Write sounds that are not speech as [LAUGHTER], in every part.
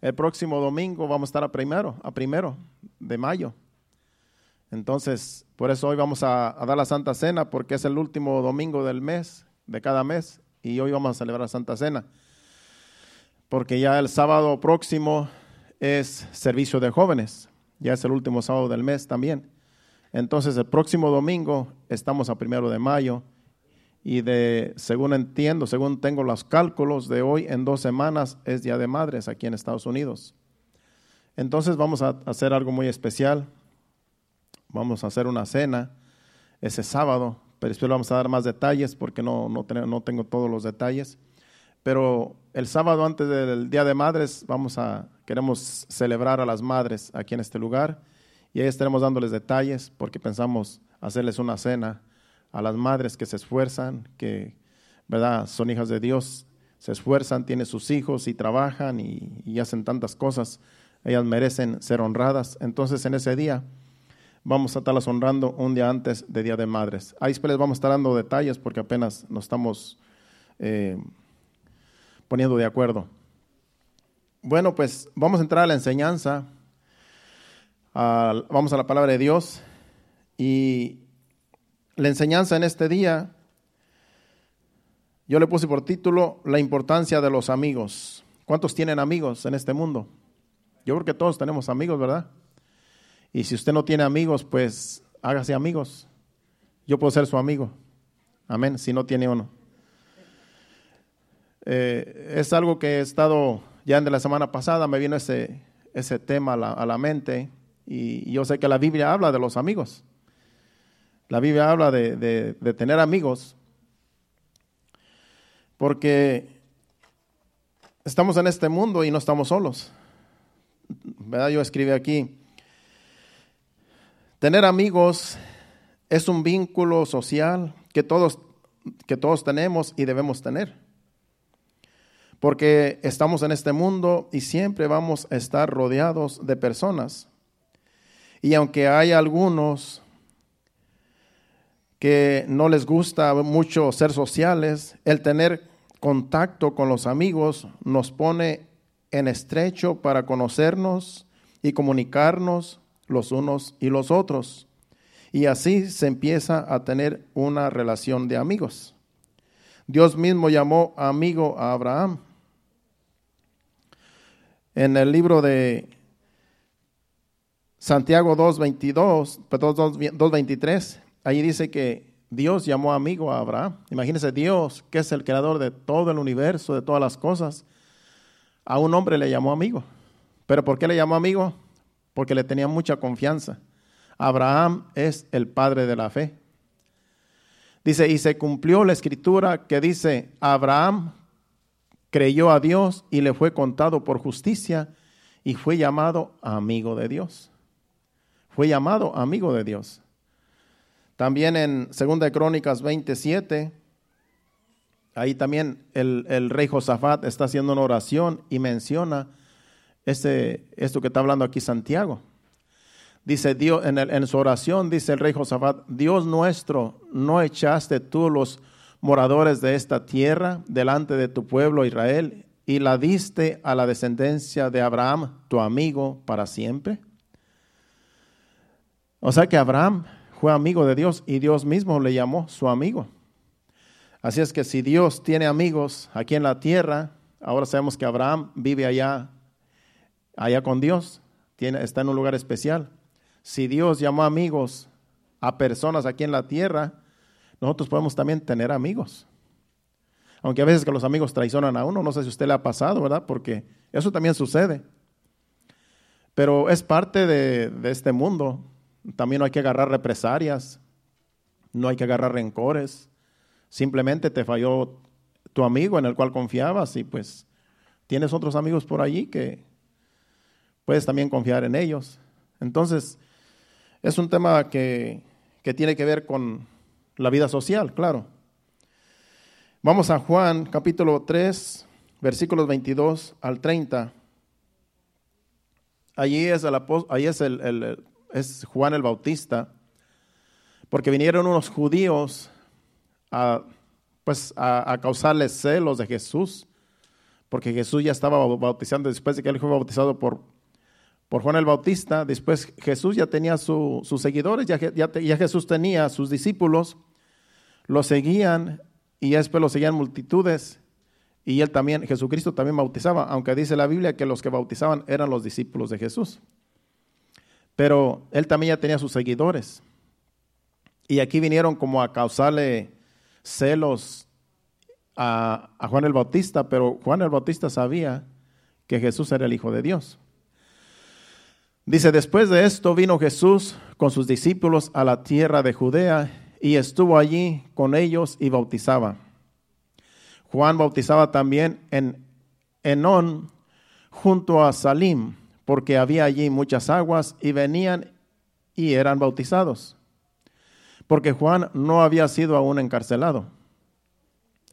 El próximo domingo vamos a estar a primero, a primero de mayo. Entonces, por eso hoy vamos a, dar la Santa Cena, porque es el último domingo del mes, de cada mes, y hoy vamos a celebrar la Santa Cena. Porque ya el sábado próximo es servicio de jóvenes, ya es el último sábado del mes también. Entonces, el próximo domingo estamos a primero de mayo, y de, según entiendo, según tengo los cálculos de hoy, en dos semanas es Día de Madres aquí en Estados Unidos. Entonces vamos a hacer algo muy especial vamos a hacer una cena ese sábado, pero después vamos a dar más detalles porque no, no, no tengo todos los detalles. Pero el sábado antes del Día de Madres vamos a, queremos celebrar a las madres aquí en este lugar y ahí estaremos dándoles detalles porque pensamos hacerles una cena a las madres que se esfuerzan, que verdad son hijas de Dios, se esfuerzan, tienen sus hijos y trabajan y, hacen tantas cosas. Ellas merecen ser honradas. Entonces en ese día vamos a estarlas honrando un día antes de Día de Madres. Ahí les vamos a estar dando detalles porque apenas nos estamos eh, poniendo de acuerdo. Bueno, pues vamos a entrar a la enseñanza. vamos a la palabra de Dios. Y la enseñanza en este día, yo le puse por título La importancia de los amigos. ¿Cuántos tienen amigos en este mundo? Yo creo que todos tenemos amigos, ¿verdad? Y si usted no tiene amigos, pues hágase amigos. Yo puedo ser su amigo. Amén, si no tiene uno. Eh, es algo que he estado, ya de la semana pasada me vino ese, ese tema a la, mente y yo sé que la Biblia habla de los amigos. La Biblia habla de, de tener amigos porque estamos en este mundo y no estamos solos. Yo escribí aquí, Tener amigos es un vínculo social que todos, que todos tenemos y debemos tener. Porque estamos en este mundo y siempre vamos a estar rodeados de personas. Y aunque hay algunos que no les gusta mucho ser sociales, el tener contacto con los amigos nos pone en estrecho para conocernos y comunicarnos los unos y los otros. Y así se empieza a tener una relación de amigos. Dios mismo llamó amigo a Abraham. En el libro de Santiago 2.22, 2.23, ahí dice que Dios llamó amigo a Abraham. Imagínense Dios, que es el creador de todo el universo, de todas las cosas, a un hombre le llamó amigo. ¿Pero por qué le llamó amigo? porque le tenía mucha confianza. Abraham es el padre de la fe. Dice, y se cumplió la escritura que dice, Abraham creyó a Dios y le fue contado por justicia y fue llamado amigo de Dios. Fue llamado amigo de Dios. También en 2 Crónicas 27, ahí también el, el rey Josafat está haciendo una oración y menciona este, esto que está hablando aquí Santiago. Dice Dios, en, en su oración, dice el rey Josafat, Dios nuestro, ¿no echaste tú los moradores de esta tierra delante de tu pueblo Israel y la diste a la descendencia de Abraham, tu amigo, para siempre? O sea que Abraham fue amigo de Dios y Dios mismo le llamó su amigo. Así es que si Dios tiene amigos aquí en la tierra, ahora sabemos que Abraham vive allá allá con Dios, está en un lugar especial. Si Dios llamó amigos a personas aquí en la tierra, nosotros podemos también tener amigos. Aunque a veces que los amigos traicionan a uno, no sé si a usted le ha pasado, ¿verdad? Porque eso también sucede. Pero es parte de este mundo. También no hay que agarrar represalias, no hay que agarrar rencores. Simplemente te falló tu amigo en el cual confiabas y pues tienes otros amigos por allí que puedes también confiar en ellos. Entonces, es un tema que, tiene que ver con la vida social, claro. Vamos a Juan capítulo 3, versículos 22 al 30. Allí es, el, es, el, es Juan el Bautista, porque vinieron unos judíos a, pues, a, causarles celos de Jesús porque Jesús ya estaba bautizando después de que él fue bautizado por, por Juan el Bautista. Después Jesús ya tenía sus seguidores, ya, ya, ya, Jesús tenía sus discípulos, lo seguían y después lo seguían multitudes. Y él también, Jesucristo también bautizaba, aunque dice la Biblia que los que bautizaban eran los discípulos de Jesús. Pero él también ya tenía sus seguidores. Y aquí vinieron como a causarle celos a, Juan el Bautista, pero Juan el Bautista sabía que Jesús era el Hijo de Dios. Dice, después de esto vino Jesús con sus discípulos a la tierra de Judea y estuvo allí con ellos y bautizaba. Juan bautizaba también en Enón junto a Salim, porque había allí muchas aguas y venían y eran bautizados, porque Juan no había sido aún encarcelado.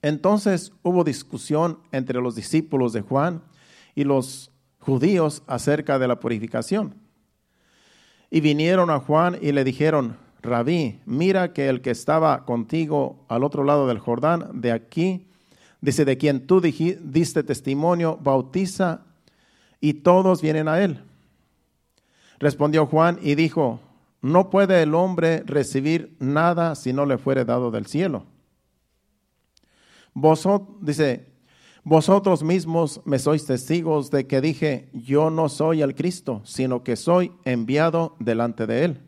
Entonces hubo discusión entre los discípulos de Juan y los judíos acerca de la purificación. Y vinieron a Juan y le dijeron, Rabí, mira que el que estaba contigo al otro lado del Jordán, de aquí, dice, de quien tú diste testimonio, bautiza y todos vienen a él. Respondió Juan y dijo, no puede el hombre recibir nada si no le fuere dado del cielo. Vosotros, dice, vosotros mismos me sois testigos de que dije, yo no soy el Cristo, sino que soy enviado delante de él.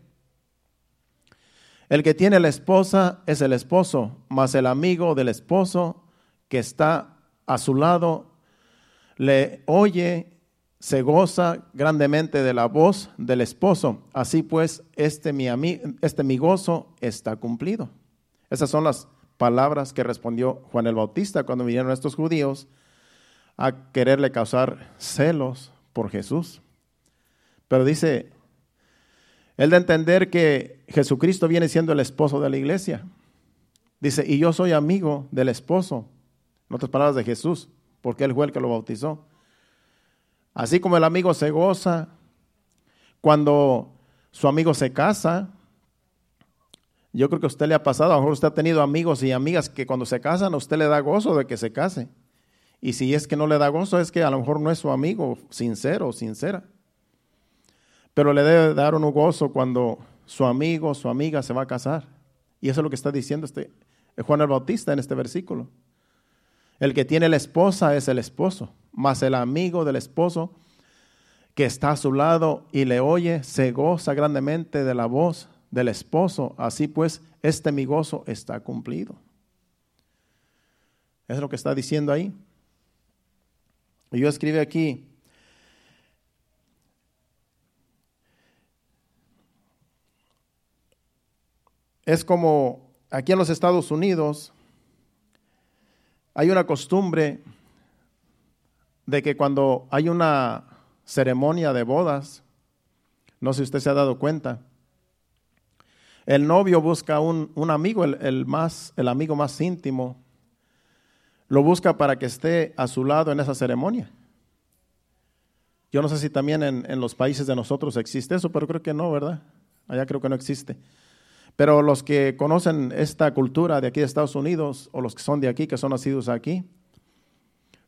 El que tiene la esposa es el esposo, mas el amigo del esposo que está a su lado le oye, se goza grandemente de la voz del esposo. Así pues, este mi, este mi gozo está cumplido. Esas son las palabras que respondió Juan el Bautista cuando vinieron estos judíos a quererle causar celos por Jesús. Pero dice, él de entender que Jesucristo viene siendo el esposo de la iglesia. Dice, y yo soy amigo del esposo, en otras palabras de Jesús, porque él fue el que lo bautizó. Así como el amigo se goza cuando su amigo se casa, yo creo que a usted le ha pasado, a lo mejor usted ha tenido amigos y amigas que cuando se casan a usted le da gozo de que se case. Y si es que no le da gozo, es que a lo mejor no es su amigo sincero o sincera. Pero le debe dar un gozo cuando su amigo su amiga se va a casar. Y eso es lo que está diciendo este, Juan el Bautista en este versículo. El que tiene la esposa es el esposo, más el amigo del esposo que está a su lado y le oye, se goza grandemente de la voz del esposo. Así pues, este mi gozo está cumplido. Es lo que está diciendo ahí. Y yo escribí aquí, es como aquí en los Estados Unidos hay una costumbre de que cuando hay una ceremonia de bodas, no sé si usted se ha dado cuenta, el novio busca un, amigo, el, más, el amigo más íntimo, lo busca para que esté a su lado en esa ceremonia. Yo no sé si también en, en, los países de nosotros existe eso, pero creo que no, ¿verdad? Allá creo que no existe. Pero los que conocen esta cultura de aquí de Estados Unidos, o los que son de aquí, que son nacidos aquí,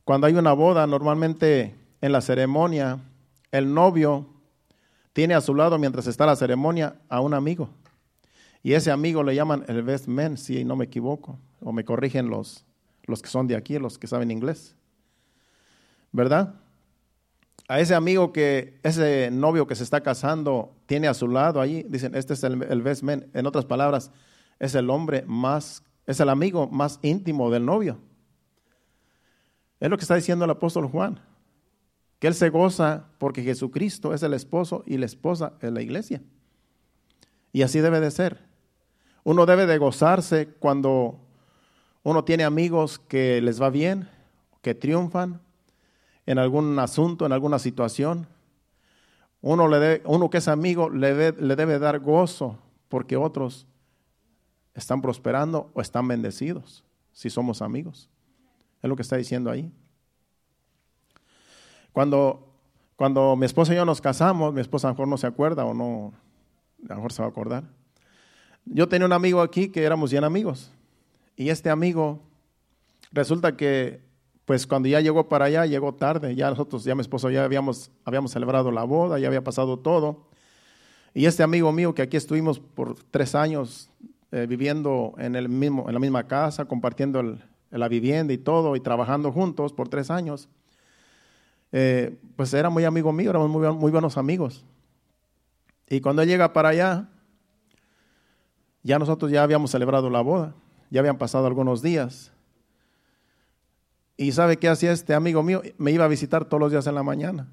cuando hay una boda, normalmente en la ceremonia, el novio tiene a su lado, mientras está la ceremonia, a un amigo. Y ese amigo le llaman el best man, si no me equivoco, o me corrigen los, los que son de aquí, los que saben inglés. ¿Verdad? A ese amigo que, ese novio que se está casando, tiene a su lado ahí, dicen, este es el, el best man. En otras palabras, es el hombre más, es el amigo más íntimo del novio. Es lo que está diciendo el apóstol Juan, que él se goza porque Jesucristo es el esposo y la esposa es la iglesia. Y así debe de ser. Uno debe de gozarse cuando uno tiene amigos que les va bien, que triunfan en algún asunto, en alguna situación. Uno, le uno que es amigo le, le debe dar gozo porque otros están prosperando o están bendecidos si somos amigos. Es lo que está diciendo ahí. Cuando, cuando mi esposa y yo nos casamos, mi esposa a lo mejor no se acuerda o no, a lo mejor se va a acordar. Yo tenía un amigo aquí que éramos bien amigos. Y este amigo resulta que pues cuando ya llegó para allá, llegó tarde, ya nosotros, ya mi esposo, ya habíamos, habíamos celebrado la boda, ya había pasado todo. Y este amigo mío que aquí estuvimos por tres años eh, viviendo en, el mismo, en la misma casa, compartiendo la vivienda y todo, y trabajando juntos por tres años, eh, pues era muy amigo mío, éramos muy, buenos amigos. Y cuando él llega para allá, ya nosotros ya habíamos celebrado la boda, ya habían pasado algunos días. Y sabe qué hacía este amigo mío, me iba a visitar todos los días en la mañana,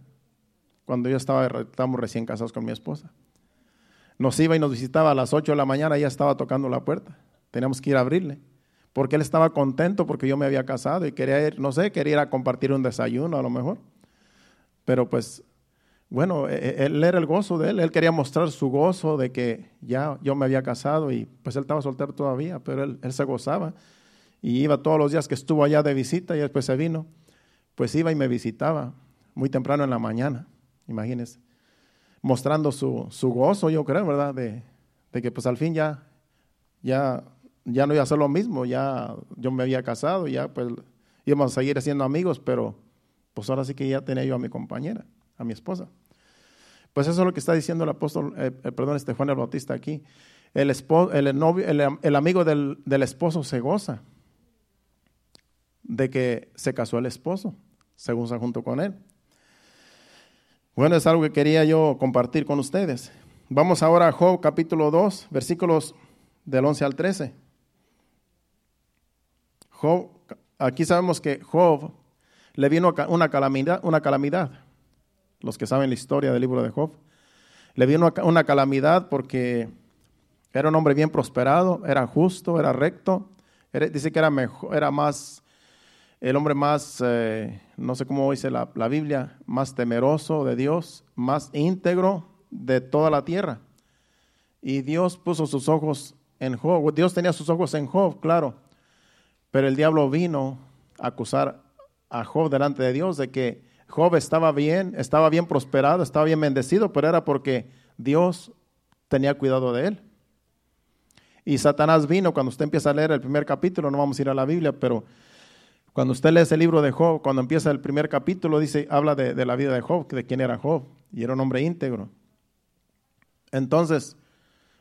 cuando yo estaba, estábamos recién casados con mi esposa. Nos iba y nos visitaba a las 8 de la mañana, ya estaba tocando la puerta. Teníamos que ir a abrirle, porque él estaba contento porque yo me había casado y quería ir, no sé, quería ir a compartir un desayuno a lo mejor. Pero pues bueno, e, e, él era el gozo de él, él quería mostrar su gozo de que ya yo me había casado y pues él estaba soltero todavía, pero él, se gozaba y iba todos los días que estuvo allá de visita y después se vino, pues iba y me visitaba muy temprano en la mañana, imagínense, mostrando su, su gozo, yo creo, ¿verdad? De, de, que pues al fin ya, ya, ya no iba a ser lo mismo, ya yo me había casado, ya pues íbamos a seguir siendo amigos, pero pues ahora sí que ya tenía yo a mi compañera a mi esposa. Pues eso es lo que está diciendo el apóstol, eh, eh, perdón, este Juan el Bautista aquí. El, esposo, el, novio, el, amigo del, del, esposo se goza de que se casó el esposo, se goza junto con él. Bueno, es algo que quería yo compartir con ustedes. Vamos ahora a Job capítulo 2, versículos del 11 al 13. Job, aquí sabemos que Job le vino una calamidad, una calamidad los que saben la historia del libro de Job. Le vino una calamidad porque era un hombre bien prosperado, era justo, era recto. dice que era, mejor, era más, el hombre más, eh, no sé cómo dice la, la, Biblia, más temeroso de Dios, más íntegro de toda la tierra. Y Dios puso sus ojos en Job. Dios tenía sus ojos en Job, claro. Pero el diablo vino a acusar a Job delante de Dios de que Job estaba bien, estaba bien prosperado, estaba bien bendecido, pero era porque Dios tenía cuidado de él. Y Satanás vino, cuando usted empieza a leer el primer capítulo, no vamos a ir a la Biblia, pero cuando usted lee ese libro de Job, cuando empieza el primer capítulo, dice, habla de, la vida de Job, de quién era Job, y era un hombre íntegro. Entonces,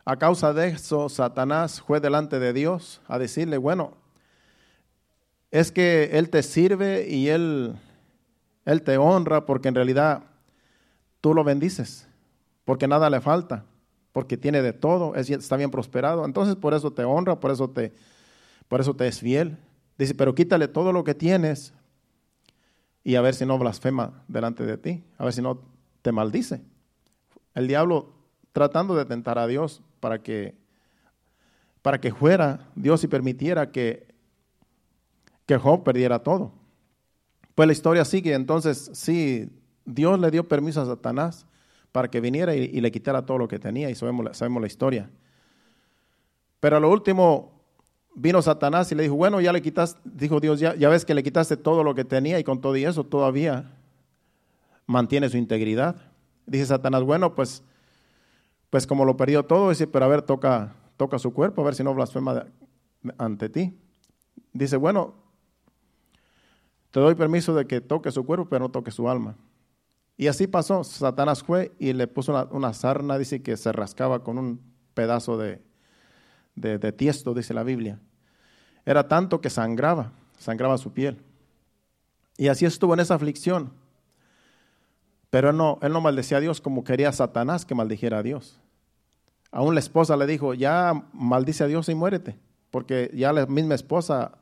a causa de eso, Satanás fue delante de Dios a decirle, bueno, es que Él te sirve y Él él te honra porque en realidad tú lo bendices, porque nada le falta, porque tiene de todo, está bien prosperado. Entonces por eso te honra, por eso te, por eso te es fiel. Dice, pero quítale todo lo que tienes y a ver si no blasfema delante de ti, a ver si no te maldice. El diablo tratando de tentar a Dios para que, para que fuera Dios y permitiera que, que Job perdiera todo. Pues la historia sigue, entonces sí, Dios le dio permiso a Satanás para que viniera y, le quitara todo lo que tenía y sabemos, la historia. Pero a lo último vino Satanás y le dijo, bueno, ya le quitaste, dijo Dios, ya, ya ves que le quitaste todo lo que tenía y con todo y eso todavía mantiene su integridad. Dice Satanás, bueno, pues, pues como lo perdió todo, dice, pero a ver, toca, toca su cuerpo, a ver si no blasfema ante ti. Dice, bueno, te doy permiso de que toque su cuerpo, pero no toque su alma. Y así pasó. Satanás fue y le puso una, sarna, dice que se rascaba con un pedazo de, de, tiesto, dice la Biblia. Era tanto que sangraba, sangraba su piel. Y así estuvo en esa aflicción. Pero él no, él no maldecía a Dios como quería Satanás que maldijera a Dios. Aún la esposa le dijo, ya maldice a Dios y muérete. Porque ya la misma esposa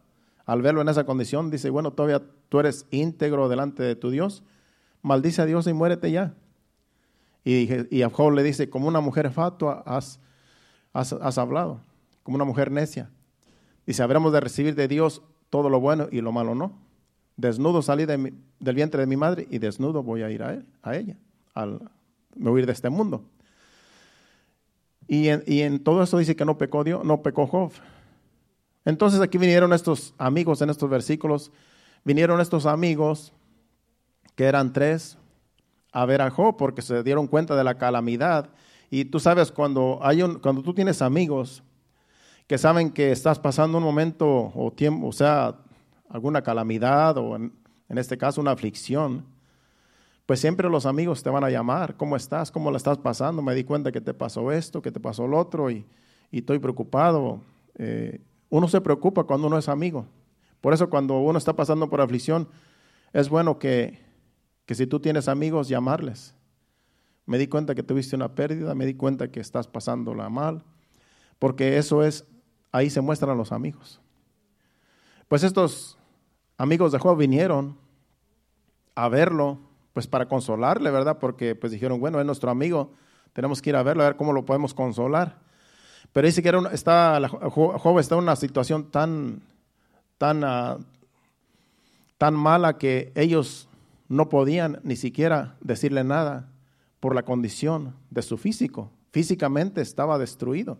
al verlo en esa condición, dice, bueno, todavía tú eres íntegro delante de tu Dios, maldice a Dios y muérete ya. Y, y a Job le dice, como una mujer fatua has, has, hablado, como una mujer necia. Dice, habremos de recibir de Dios todo lo bueno y lo malo no. Desnudo salí del vientre de mi madre y desnudo voy a ir a, él, a ella, al me huir de este mundo. Y en, y en, todo eso dice que no pecó Dios, no pecó Job. Entonces aquí vinieron estos amigos en estos versículos, vinieron estos amigos, que eran tres, a ver a Job porque se dieron cuenta de la calamidad. Y tú sabes, cuando, hay un, cuando tú tienes amigos que saben que estás pasando un momento o tiempo, o sea, alguna calamidad o en, este caso una aflicción, pues siempre los amigos te van a llamar, ¿cómo estás? ¿Cómo la estás pasando? Me di cuenta que te pasó esto, que te pasó lo otro y, estoy preocupado. Eh, uno se preocupa cuando uno es amigo. Por eso cuando uno está pasando por aflicción, es bueno que, que si tú tienes amigos, llamarles. Me di cuenta que tuviste una pérdida, me di cuenta que estás pasándola mal, porque eso es, ahí se muestran los amigos. Pues estos amigos de Job vinieron a verlo, pues para consolarle, ¿verdad? Porque pues dijeron, bueno, es nuestro amigo, tenemos que ir a verlo, a ver cómo lo podemos consolar. Pero dice que era está, Job en una situación tan, tan, ah, tan mala que ellos no podían ni siquiera decirle nada por la condición de su físico. Físicamente estaba destruido.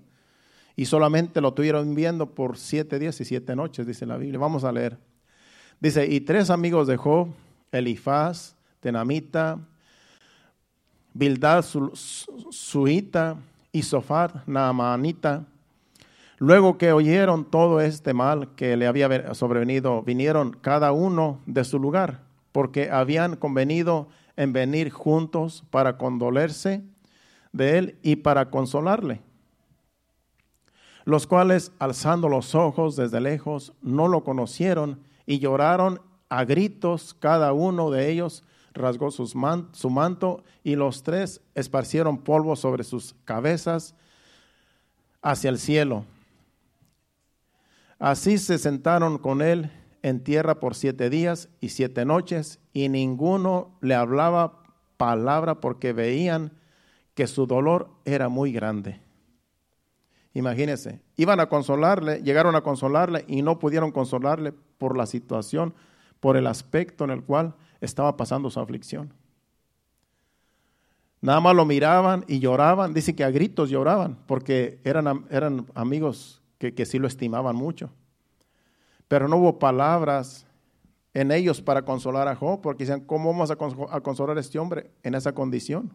Y solamente lo tuvieron viendo por siete días y siete noches, dice la Biblia. Vamos a leer. Dice, y tres amigos de Job, Elifaz, Tenamita, Bildad, Suita y Sofar, Naamanita, luego que oyeron todo este mal que le había sobrevenido, vinieron cada uno de su lugar, porque habían convenido en venir juntos para condolerse de él y para consolarle los cuales, alzando los ojos desde lejos, no lo conocieron y lloraron a gritos, cada uno de ellos rasgó su manto y los tres esparcieron polvo sobre sus cabezas hacia el cielo. Así se sentaron con él en tierra por siete días y siete noches y ninguno le hablaba palabra porque veían que su dolor era muy grande. Imagínense, iban a consolarle, llegaron a consolarle y no pudieron consolarle por la situación, por el aspecto en el cual estaba pasando su aflicción. Nada más lo miraban y lloraban, dice que a gritos lloraban, porque eran, eran amigos que, que sí lo estimaban mucho. Pero no hubo palabras en ellos para consolar a Job, porque decían, ¿cómo vamos a consolar a este hombre en esa condición?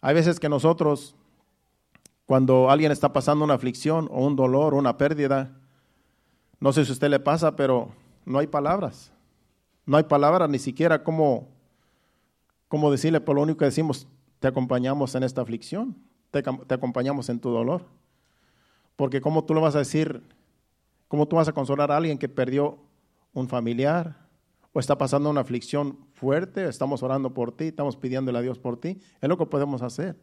Hay veces que nosotros cuando alguien está pasando una aflicción o un dolor o una pérdida, no sé si a usted le pasa, pero no hay palabras. No hay palabras ni siquiera como, como decirle, por lo único que decimos, te acompañamos en esta aflicción, te, acompañamos en tu dolor. Porque ¿cómo tú lo vas a decir? ¿Cómo tú vas a consolar a alguien que perdió un familiar o está pasando una aflicción fuerte? Estamos orando por ti, estamos pidiéndole a Dios por ti. Es lo que podemos hacer.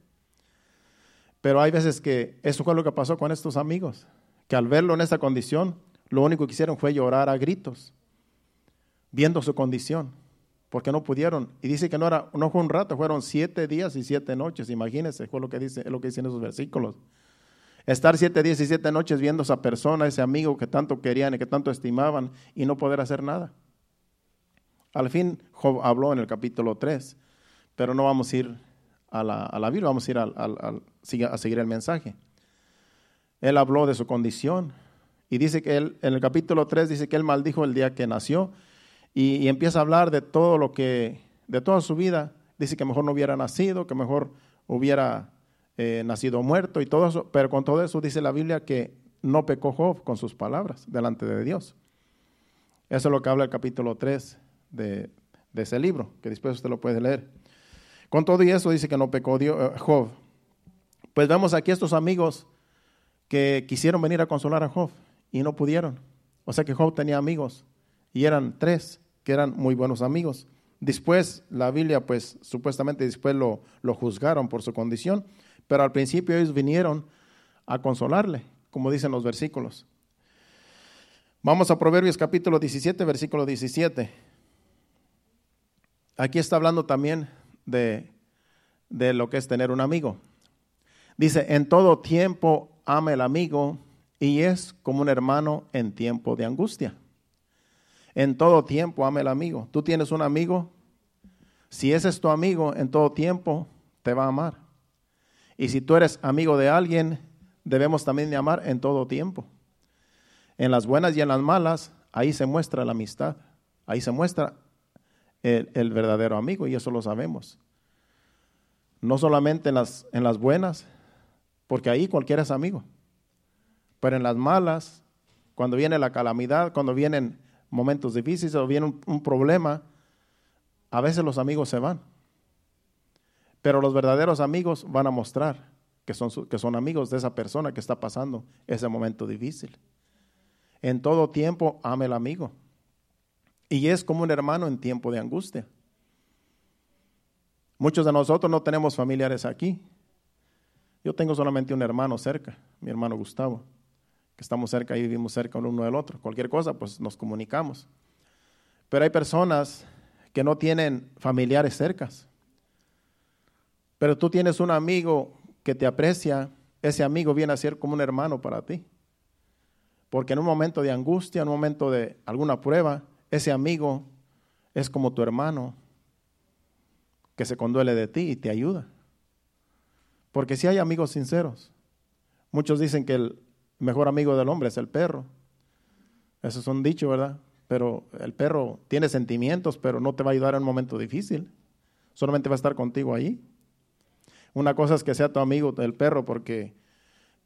Pero hay veces que eso fue lo que pasó con estos amigos, que al verlo en esa condición, lo único que hicieron fue llorar a gritos, viendo su condición, porque no pudieron. Y dice que no, era, no fue un rato, fueron siete días y siete noches, imagínense, fue lo que dice, es lo que dicen esos versículos. Estar siete días y siete noches viendo a esa persona, ese amigo que tanto querían y que tanto estimaban, y no poder hacer nada. Al fin, Job habló en el capítulo 3, pero no vamos a ir a la, a la Biblia, vamos a ir a seguir el mensaje. Él habló de su condición y dice que él, en el capítulo 3 dice que él maldijo el día que nació y, empieza a hablar de todo lo que, de toda su vida. Dice que mejor no hubiera nacido, que mejor hubiera eh, nacido muerto y todo eso, pero con todo eso dice la Biblia que no pecó Job con sus palabras delante de Dios. Eso es lo que habla el capítulo 3 de, de ese libro, que después usted lo puede leer. Con todo y eso dice que no pecó Dios, eh, Job. Pues vemos aquí estos amigos que quisieron venir a consolar a Job y no pudieron. O sea que Job tenía amigos y eran tres que eran muy buenos amigos. Después la Biblia, pues supuestamente después lo, lo juzgaron por su condición, pero al principio ellos vinieron a consolarle, como dicen los versículos. Vamos a Proverbios capítulo 17, versículo 17. Aquí está hablando también de, de lo que es tener un amigo. Dice, en todo tiempo ama el amigo y es como un hermano en tiempo de angustia. En todo tiempo ama el amigo. Tú tienes un amigo, si ese es tu amigo, en todo tiempo te va a amar. Y si tú eres amigo de alguien, debemos también de amar en todo tiempo. En las buenas y en las malas, ahí se muestra la amistad, ahí se muestra el, el verdadero amigo y eso lo sabemos. No solamente en las, en las buenas, porque ahí cualquiera es amigo. Pero en las malas, cuando viene la calamidad, cuando vienen momentos difíciles o viene un, problema, a veces los amigos se van. Pero los verdaderos amigos van a mostrar que son, que son amigos de esa persona que está pasando ese momento difícil. En todo tiempo ame el amigo. Y es como un hermano en tiempo de angustia. Muchos de nosotros no tenemos familiares aquí. Yo tengo solamente un hermano cerca, mi hermano Gustavo, que estamos cerca y vivimos cerca uno del otro. Cualquier cosa, pues nos comunicamos. Pero hay personas que no tienen familiares cercas. Pero tú tienes un amigo que te aprecia, ese amigo viene a ser como un hermano para ti. Porque en un momento de angustia, en un momento de alguna prueba, ese amigo es como tu hermano que se conduele de ti y te ayuda. Porque si hay amigos sinceros, muchos dicen que el mejor amigo del hombre es el perro. Eso es un dicho, ¿verdad? Pero el perro tiene sentimientos, pero no te va a ayudar en un momento difícil. Solamente va a estar contigo ahí. Una cosa es que sea tu amigo el perro porque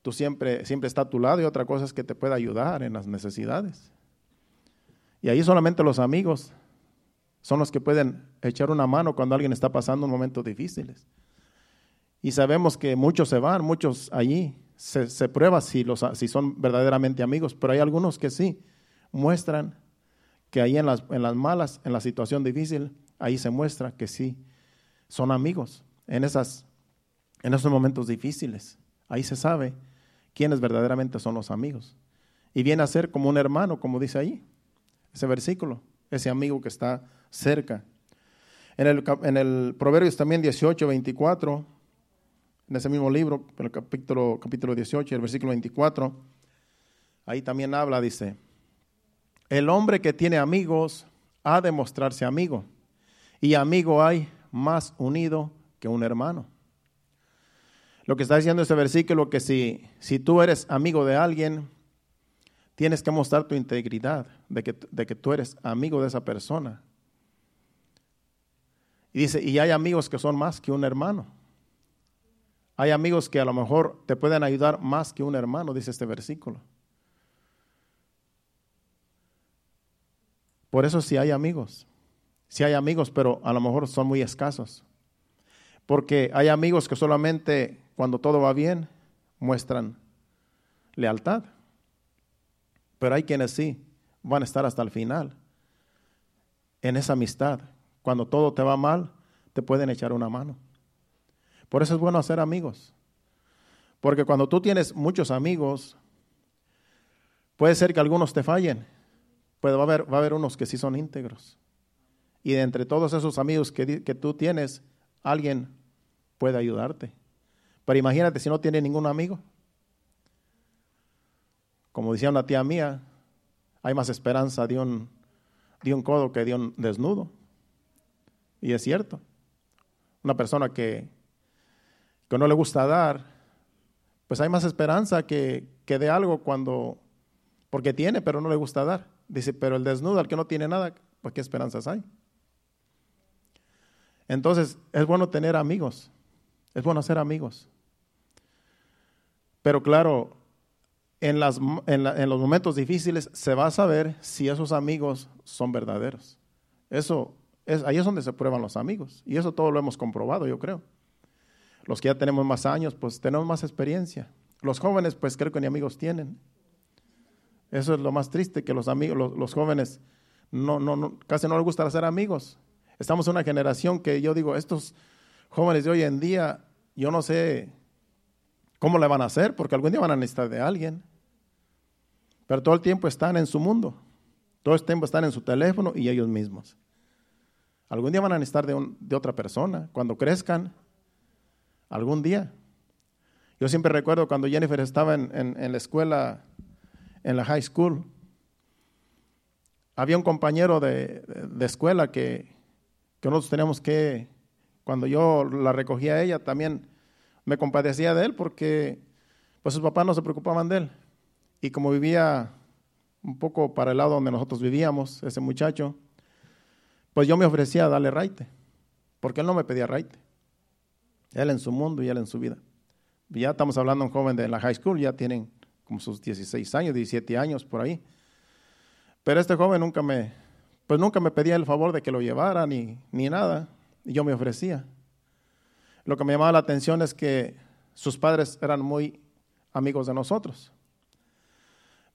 tú siempre, siempre está a tu lado y otra cosa es que te pueda ayudar en las necesidades. Y ahí solamente los amigos son los que pueden echar una mano cuando alguien está pasando momentos difíciles. Y sabemos que muchos se van, muchos allí. Se, prueba si, los, si son verdaderamente amigos, pero hay algunos que sí muestran que ahí en las, en las malas, en la situación difícil, ahí se muestra que sí son amigos en, esas, en esos momentos difíciles. Ahí se sabe quiénes verdaderamente son los amigos. Y viene a ser como un hermano, como dice ahí, ese versículo, ese amigo que está cerca. En el, en el Proverbios también 18, 24, en ese mismo libro, el capítulo, capítulo 18, el versículo 24, ahí también habla, dice, el hombre que tiene amigos ha de mostrarse amigo, y amigo hay más unido que un hermano. Lo que está diciendo este versículo que si, si tú eres amigo de alguien, tienes que mostrar tu integridad de que, de que tú eres amigo de esa persona. Y dice, y hay amigos que son más que un hermano. Hay amigos que a lo mejor te pueden ayudar más que un hermano, dice este versículo. Por eso sí hay amigos. Sí hay amigos, pero a lo mejor son muy escasos. Porque hay amigos que solamente cuando todo va bien muestran lealtad. Pero hay quienes sí van a estar hasta el final en esa amistad. Cuando todo te va mal, te pueden echar una mano. Por eso es bueno hacer amigos. Porque cuando tú tienes muchos amigos, puede ser que algunos te fallen. Puede, va, a haber, va a haber unos que sí son íntegros. Y de entre todos esos amigos que, que tú tienes, alguien puede ayudarte. Pero imagínate si no tiene ningún amigo. Como decía una tía mía, hay más esperanza un, de un codo que de un desnudo. Y es cierto. Una persona que, que no le gusta dar, pues hay más esperanza que, que de algo cuando, porque tiene, pero no le gusta dar. Dice, pero el desnudo, al que no tiene nada, pues qué esperanzas hay. Entonces, es bueno tener amigos, es bueno hacer amigos. Pero claro, en, las, en, en, los momentos difíciles se va a saber si esos amigos son verdaderos. Eso ahí es donde se prueban los amigos. Y eso todo lo hemos comprobado, yo creo. Los que ya tenemos más años, pues tenemos más experiencia. Los jóvenes, pues creo que ni amigos tienen. Eso es lo más triste, que los amigos, los, jóvenes no, no, casi no les gusta hacer amigos. Estamos en una generación que yo digo, estos jóvenes de hoy en día, yo no sé cómo le van a hacer, porque algún día van a necesitar de alguien. Pero todo el tiempo están en su mundo. Todo el tiempo están en su teléfono y ellos mismos. Algún día van a necesitar de, de otra persona. Cuando crezcan, algún día. Yo siempre recuerdo cuando Jennifer estaba en, la escuela, en la high school, había un compañero de, escuela que, nosotros teníamos que, cuando yo la recogía a ella, también me compadecía de él porque pues sus papás no se preocupaban de él. Y como vivía un poco para el lado donde nosotros vivíamos, ese muchacho, pues yo me ofrecía a darle raite, porque él no me pedía raite. Él en su mundo y él en su vida. Ya estamos hablando de un joven de la high school, ya tienen como sus 16 años, 17 años por ahí. Pero este joven nunca me, pues nunca me pedía el favor de que lo llevara ni, ni nada, y yo me ofrecía. Lo que me llamaba la atención es que sus padres eran muy amigos de nosotros.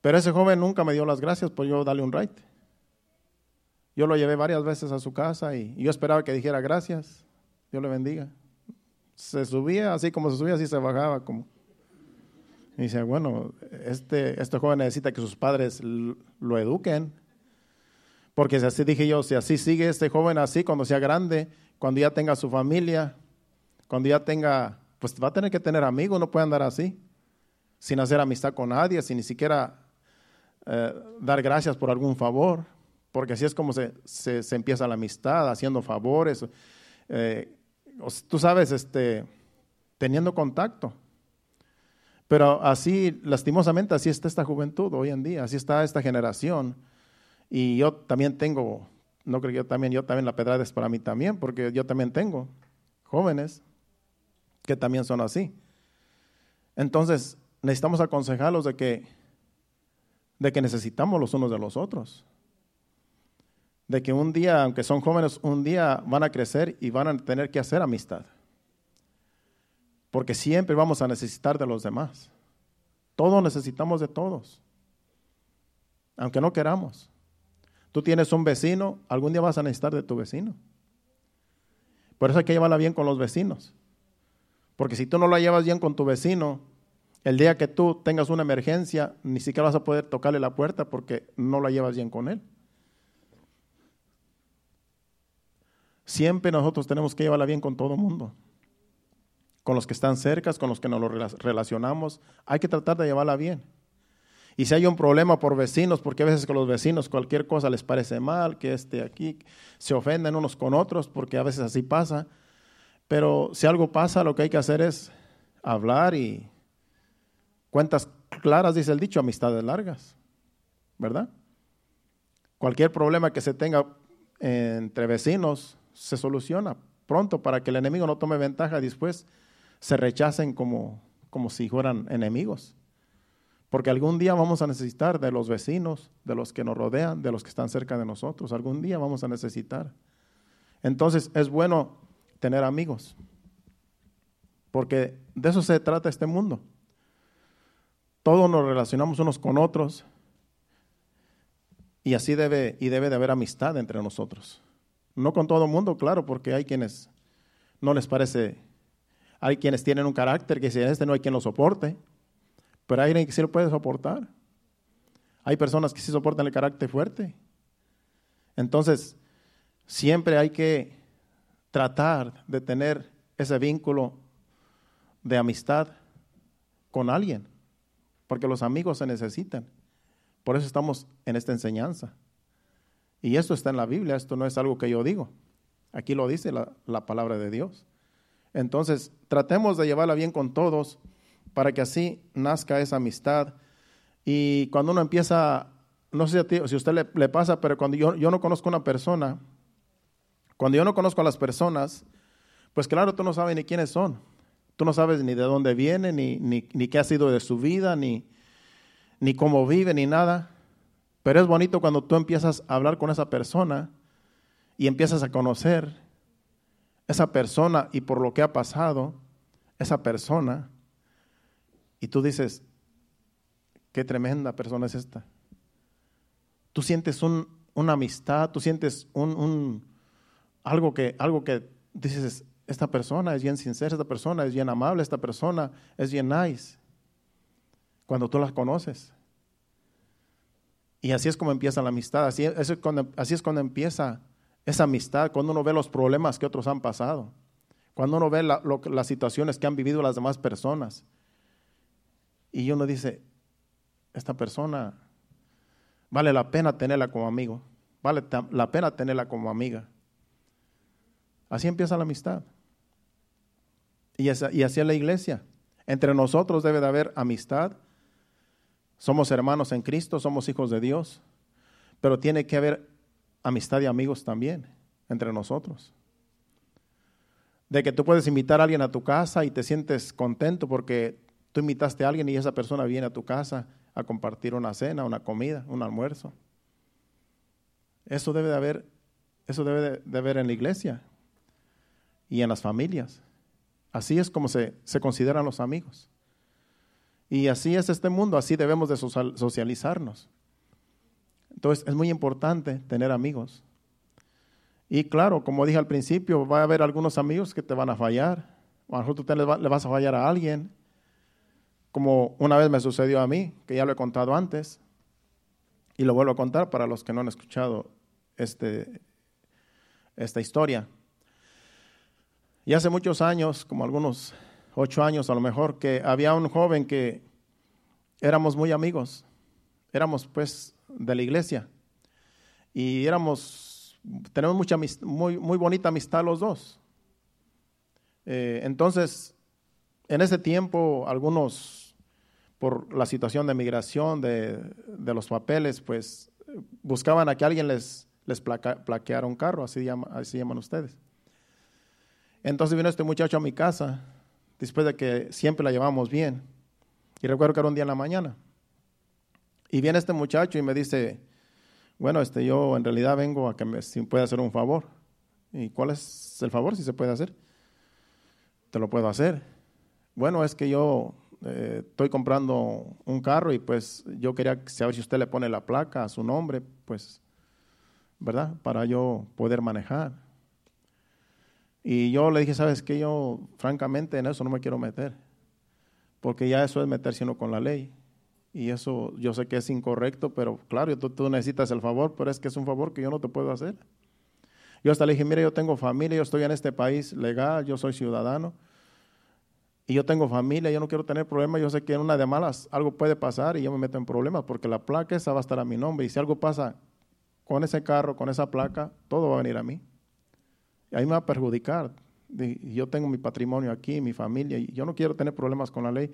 Pero ese joven nunca me dio las gracias por yo darle un ride. Yo lo llevé varias veces a su casa y yo esperaba que dijera gracias, Dios le bendiga. Se subía, así como se subía, así se bajaba. Como. Y dice, bueno, este, este joven necesita que sus padres lo eduquen. Porque si así dije yo, si así sigue este joven así, cuando sea grande, cuando ya tenga su familia, cuando ya tenga, pues va a tener que tener amigos, no puede andar así, sin hacer amistad con nadie, sin ni siquiera eh, dar gracias por algún favor porque así es como se, se, empieza la amistad, haciendo favores, eh, tú sabes, este, teniendo contacto. Pero así, lastimosamente, así está esta juventud hoy en día, así está esta generación. Y yo también tengo, no creo que yo también, yo también la pedrada es para mí también, porque yo también tengo jóvenes que también son así. Entonces, necesitamos aconsejarlos de que, de que necesitamos los unos de los otros de que un día, aunque son jóvenes, un día van a crecer y van a tener que hacer amistad. Porque siempre vamos a necesitar de los demás. Todos necesitamos de todos. Aunque no queramos. Tú tienes un vecino, algún día vas a necesitar de tu vecino. Por eso hay que llevarla bien con los vecinos. Porque si tú no la llevas bien con tu vecino, el día que tú tengas una emergencia, ni siquiera vas a poder tocarle la puerta porque no la llevas bien con él. Siempre nosotros tenemos que llevarla bien con todo el mundo. Con los que están cerca, con los que nos relacionamos. Hay que tratar de llevarla bien. Y si hay un problema por vecinos, porque a veces con los vecinos cualquier cosa les parece mal, que este aquí se ofenden unos con otros, porque a veces así pasa. Pero si algo pasa, lo que hay que hacer es hablar y cuentas claras, dice el dicho, amistades largas, ¿verdad? Cualquier problema que se tenga entre vecinos, se soluciona pronto para que el enemigo no tome ventaja y después se rechacen como, como si fueran enemigos. Porque algún día vamos a necesitar de los vecinos, de los que nos rodean, de los que están cerca de nosotros. Algún día vamos a necesitar. Entonces es bueno tener amigos. Porque de eso se trata este mundo. Todos nos relacionamos unos con otros. Y así debe, y debe de haber amistad entre nosotros. No con todo el mundo, claro, porque hay quienes no les parece, hay quienes tienen un carácter que si este no hay quien lo soporte, pero hay alguien que sí lo puede soportar. Hay personas que sí soportan el carácter fuerte. Entonces, siempre hay que tratar de tener ese vínculo de amistad con alguien, porque los amigos se necesitan. Por eso estamos en esta enseñanza. Y esto está en la Biblia, esto no es algo que yo digo. Aquí lo dice la, palabra de Dios. Entonces, tratemos de llevarla bien con todos para que así nazca esa amistad. Y cuando uno empieza, no sé si a usted le, pasa, pero cuando yo, yo no conozco a una persona, cuando yo no conozco a las personas, pues claro, tú no sabes ni quiénes son. Tú no sabes ni de dónde vienen, ni, ni, ni qué ha sido de su vida, ni, ni cómo vive, ni nada. Pero es bonito cuando tú empiezas a hablar con esa persona y empiezas a conocer esa persona y por lo que ha pasado, esa persona, y tú dices, qué tremenda persona es esta. Tú sientes una amistad, tú sientes un, algo, que, algo que dices, esta persona es bien sincera, esta persona es bien amable, esta persona es bien nice. Cuando tú las conoces. Y así es como empieza la amistad, así es, cuando, empieza esa amistad, cuando uno ve los problemas que otros han pasado, cuando uno ve las situaciones que han vivido las demás personas. Y uno dice, esta persona vale la pena tenerla como amigo, vale la pena tenerla como amiga. Así empieza la amistad. Y, y así es la iglesia. Entre nosotros debe de haber amistad somos hermanos en Cristo, somos hijos de Dios, pero tiene que haber amistad y amigos también entre nosotros. De que tú puedes invitar a alguien a tu casa y te sientes contento porque Tú invitaste a alguien y esa persona viene a tu casa a compartir una cena, una comida, un almuerzo. Eso debe de haber, eso debe de haber en la iglesia y en las familias. Así es como se, se consideran los amigos. Y así es este mundo, así debemos de socializarnos. Entonces es muy importante tener amigos. Y claro, como dije al principio, va a haber algunos amigos que te van a fallar. A lo mejor tú le vas a fallar a alguien. Como una vez me sucedió a mí, que ya lo he contado antes. Y lo vuelvo a contar para los que no han escuchado este, esta historia. Y hace muchos años, como algunos ocho años a lo mejor, que había un joven que éramos muy amigos, éramos pues de la iglesia y éramos, tenemos mucha muy, muy bonita amistad los dos. Eh, entonces, en ese tiempo, algunos, por la situación de migración, de, de los papeles, pues buscaban a que alguien les, les plaqueara un carro, así, así llaman ustedes. Entonces vino este muchacho a mi casa, después de que siempre la llevamos bien. Y recuerdo que era un día en la mañana. Y viene este muchacho y me dice, bueno, este, yo en realidad vengo a que me si puede hacer un favor. ¿Y cuál es el favor si se puede hacer? Te lo puedo hacer. Bueno, es que yo eh, estoy comprando un carro y pues yo quería saber si usted le pone la placa a su nombre, pues, ¿verdad? Para yo poder manejar. Y yo le dije, ¿sabes qué? Yo francamente en eso no me quiero meter, porque ya eso es meterse uno con la ley. Y eso yo sé que es incorrecto, pero claro, tú, tú, necesitas el favor, pero es que es un favor que yo no te puedo hacer. Yo hasta le dije, mire, yo tengo familia, yo estoy en este país legal, yo soy ciudadano, y yo tengo familia, yo no quiero tener problemas, yo sé que en una de malas algo puede pasar y yo me meto en problemas, porque la placa esa va a estar a mi nombre, y si algo pasa con ese carro, con esa placa, todo va a venir a mí ahí me va a perjudicar. Yo tengo mi patrimonio aquí, mi familia, y yo no quiero tener problemas con la ley.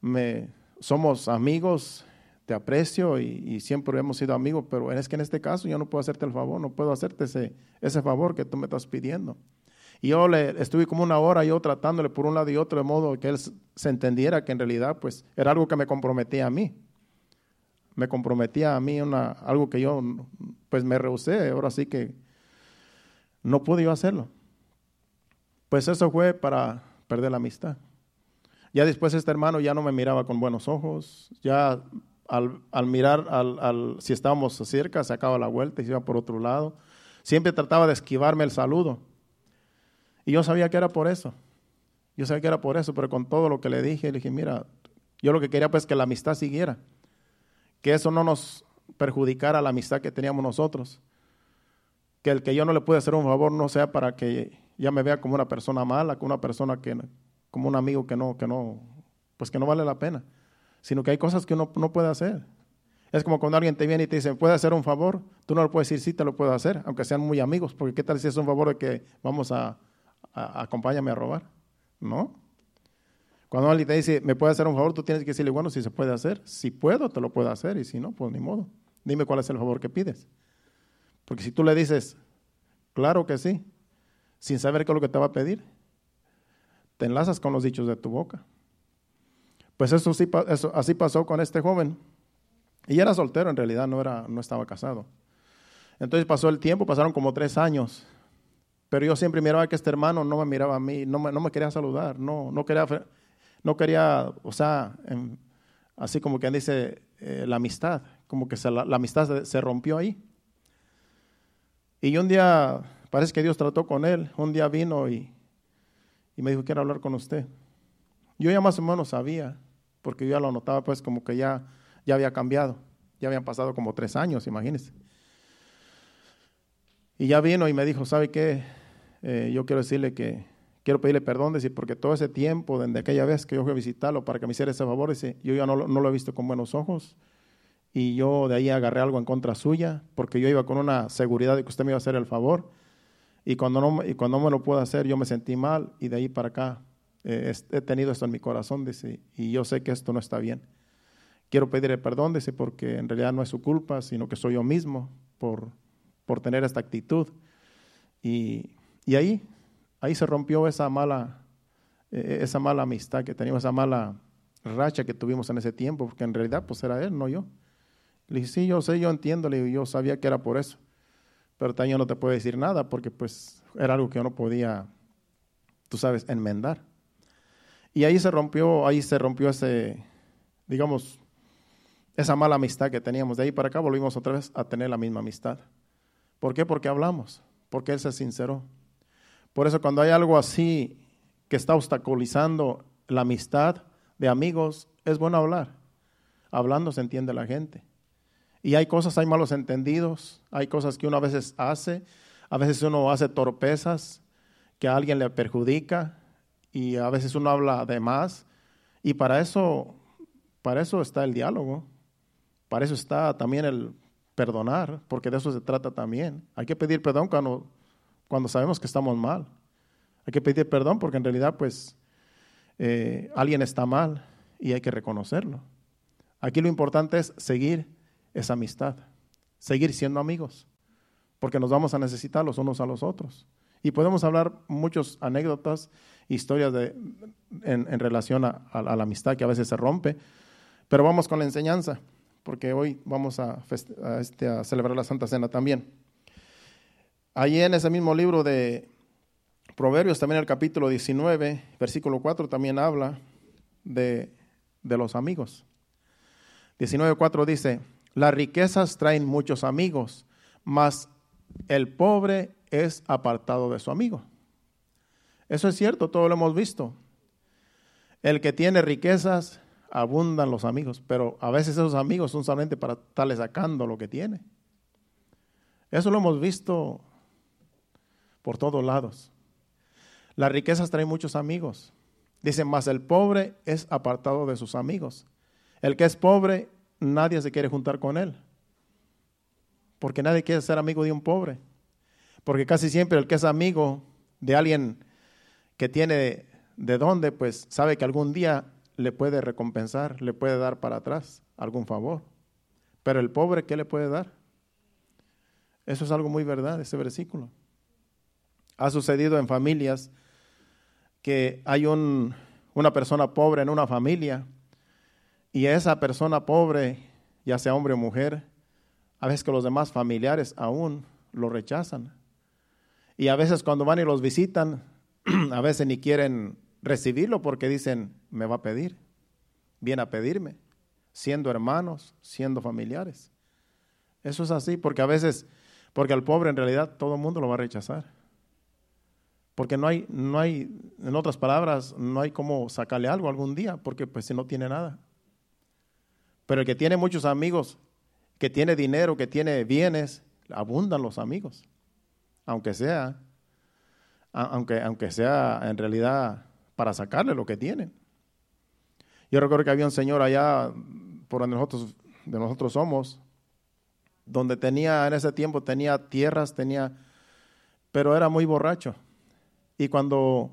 Me, somos amigos, te aprecio y, siempre hemos sido amigos, pero es que en este caso yo no puedo hacerte el favor, no puedo hacerte ese, favor que tú me estás pidiendo. Y yo le estuve como una hora yo tratándole por un lado y otro de modo que él se entendiera que en realidad pues era algo que me comprometía a mí. Me comprometía a mí una, algo que yo pues me rehusé, ahora sí que no pude yo hacerlo. Pues eso fue para perder la amistad. Ya después este hermano ya no me miraba con buenos ojos, ya al, mirar, al, si estábamos cerca, sacaba la vuelta y se iba por otro lado. Siempre trataba de esquivarme el saludo. Y yo sabía que era por eso. Yo sabía que era por eso, pero con todo lo que le dije, le dije, mira, yo lo que quería pues que la amistad siguiera, que eso no nos perjudicara la amistad que teníamos nosotros que el que yo no le pude hacer un favor no sea para que ya me vea como una persona mala, como una persona que, como un amigo que no, que no, pues que no vale la pena, sino que hay cosas que uno no puede hacer. Es como cuando alguien te viene y te dice, ¿puede hacer un favor? Tú no le puedes decir, sí, te lo puedo hacer, aunque sean muy amigos, porque ¿qué tal si es un favor de que vamos a, a acompáñame a robar? ¿No? Cuando alguien te dice, ¿me puede hacer un favor? Tú tienes que decirle, bueno, si se puede hacer, si puedo, te lo puedo hacer, y si no, pues ni modo. Dime cuál es el favor que pides. Porque si tú le dices, claro que sí, sin saber qué es lo que te va a pedir, te enlazas con los dichos de tu boca. Pues eso sí, eso, así pasó con este joven. Y era soltero en realidad, no, era, no estaba casado. Entonces pasó el tiempo, pasaron como tres años. Pero yo siempre miraba que este hermano no me miraba a mí, no me, no me quería saludar, no, no, quería, no quería, o sea, así como quien dice, eh, la amistad, como que la, la, amistad se rompió ahí. Y un día, parece que Dios trató con él, un día vino y, me dijo, quiero hablar con usted. Yo ya más o menos sabía, porque yo ya lo notaba pues como que ya, ya había cambiado, ya habían pasado como tres años, imagínense. Y ya vino y me dijo, ¿sabe qué? Eh, yo quiero decirle que quiero pedirle perdón, decir, porque todo ese tiempo, desde aquella vez que yo fui a visitarlo para que me hiciera ese favor, dice, yo ya no, no lo he visto con buenos ojos y yo de ahí agarré algo en contra suya, porque yo iba con una seguridad de que usted me iba a hacer el favor, y cuando no, y cuando me lo pudo hacer yo me sentí mal, y de ahí para acá eh, he tenido esto en mi corazón, dice, y yo sé que esto no está bien. Quiero pedirle perdón, dice, porque en realidad no es su culpa, sino que soy yo mismo por, por tener esta actitud. Y, y ahí, ahí se rompió esa mala, eh, esa mala amistad que teníamos, esa mala racha que tuvimos en ese tiempo, porque en realidad pues era él, no yo. Le dije, sí, yo sé, yo entiendo, le yo sabía que era por eso, pero también no te puedo decir nada porque pues era algo que yo no podía, tú sabes, enmendar. Y ahí se rompió, ahí se rompió ese, digamos, esa mala amistad que teníamos. De ahí para acá volvimos otra vez a tener la misma amistad. ¿Por qué? Porque hablamos, porque él se sinceró. Por eso cuando hay algo así que está obstaculizando la amistad de amigos, es bueno hablar. Hablando se entiende la gente. Y hay cosas, hay malos entendidos, hay cosas que uno a veces hace, a veces uno hace torpezas que a alguien le perjudica y a veces uno habla de más. Y para eso, para eso está el diálogo, para eso está también el perdonar, porque de eso se trata también. Hay que pedir perdón cuando, cuando sabemos que estamos mal. Hay que pedir perdón porque en realidad pues eh, alguien está mal y hay que reconocerlo. Aquí lo importante es seguir esa amistad, seguir siendo amigos, porque nos vamos a necesitar los unos a los otros. Y podemos hablar muchas anécdotas, historias de, en, relación a, la amistad que a veces se rompe, pero vamos con la enseñanza, porque hoy vamos a, este, a celebrar la Santa Cena también. Allí en ese mismo libro de Proverbios, también el capítulo 19, versículo 4, también habla de, de los amigos. 19.4 dice, las riquezas traen muchos amigos, mas el pobre es apartado de su amigo. Eso es cierto, todo lo hemos visto. El que tiene riquezas, abundan los amigos, pero a veces esos amigos son solamente para estarle sacando lo que tiene. Eso lo hemos visto por todos lados. Las riquezas traen muchos amigos. Dicen, más el pobre es apartado de sus amigos. El que es pobre, nadie se quiere juntar con él. Porque nadie quiere ser amigo de un pobre. Porque casi siempre el que es amigo de alguien que tiene de dónde, pues sabe que algún día le puede recompensar, le puede dar para atrás algún favor. Pero el pobre, ¿qué le puede dar? Eso es algo muy verdad, ese versículo. Ha sucedido en familias que hay un, una persona pobre en una familia y esa persona pobre, ya sea hombre o mujer, a veces que los demás familiares aún lo rechazan. Y a veces cuando van y los visitan, [CLEARS THROAT] a veces ni quieren recibirlo porque dicen, me va a pedir, viene a pedirme, siendo hermanos, siendo familiares. Eso es así, porque a veces, porque al pobre en realidad todo el mundo lo va a rechazar. Porque no hay, no hay, en otras palabras, no hay cómo sacarle algo algún día, porque pues si no tiene nada. Pero el que tiene muchos amigos, que tiene dinero, que tiene bienes, abundan los amigos. Aunque sea, aunque, aunque sea en realidad para sacarle lo que tiene. Yo recuerdo que había un señor allá por donde nosotros, de nosotros somos, donde tenía, en ese tiempo tenía tierras, tenía, pero era muy borracho. Y cuando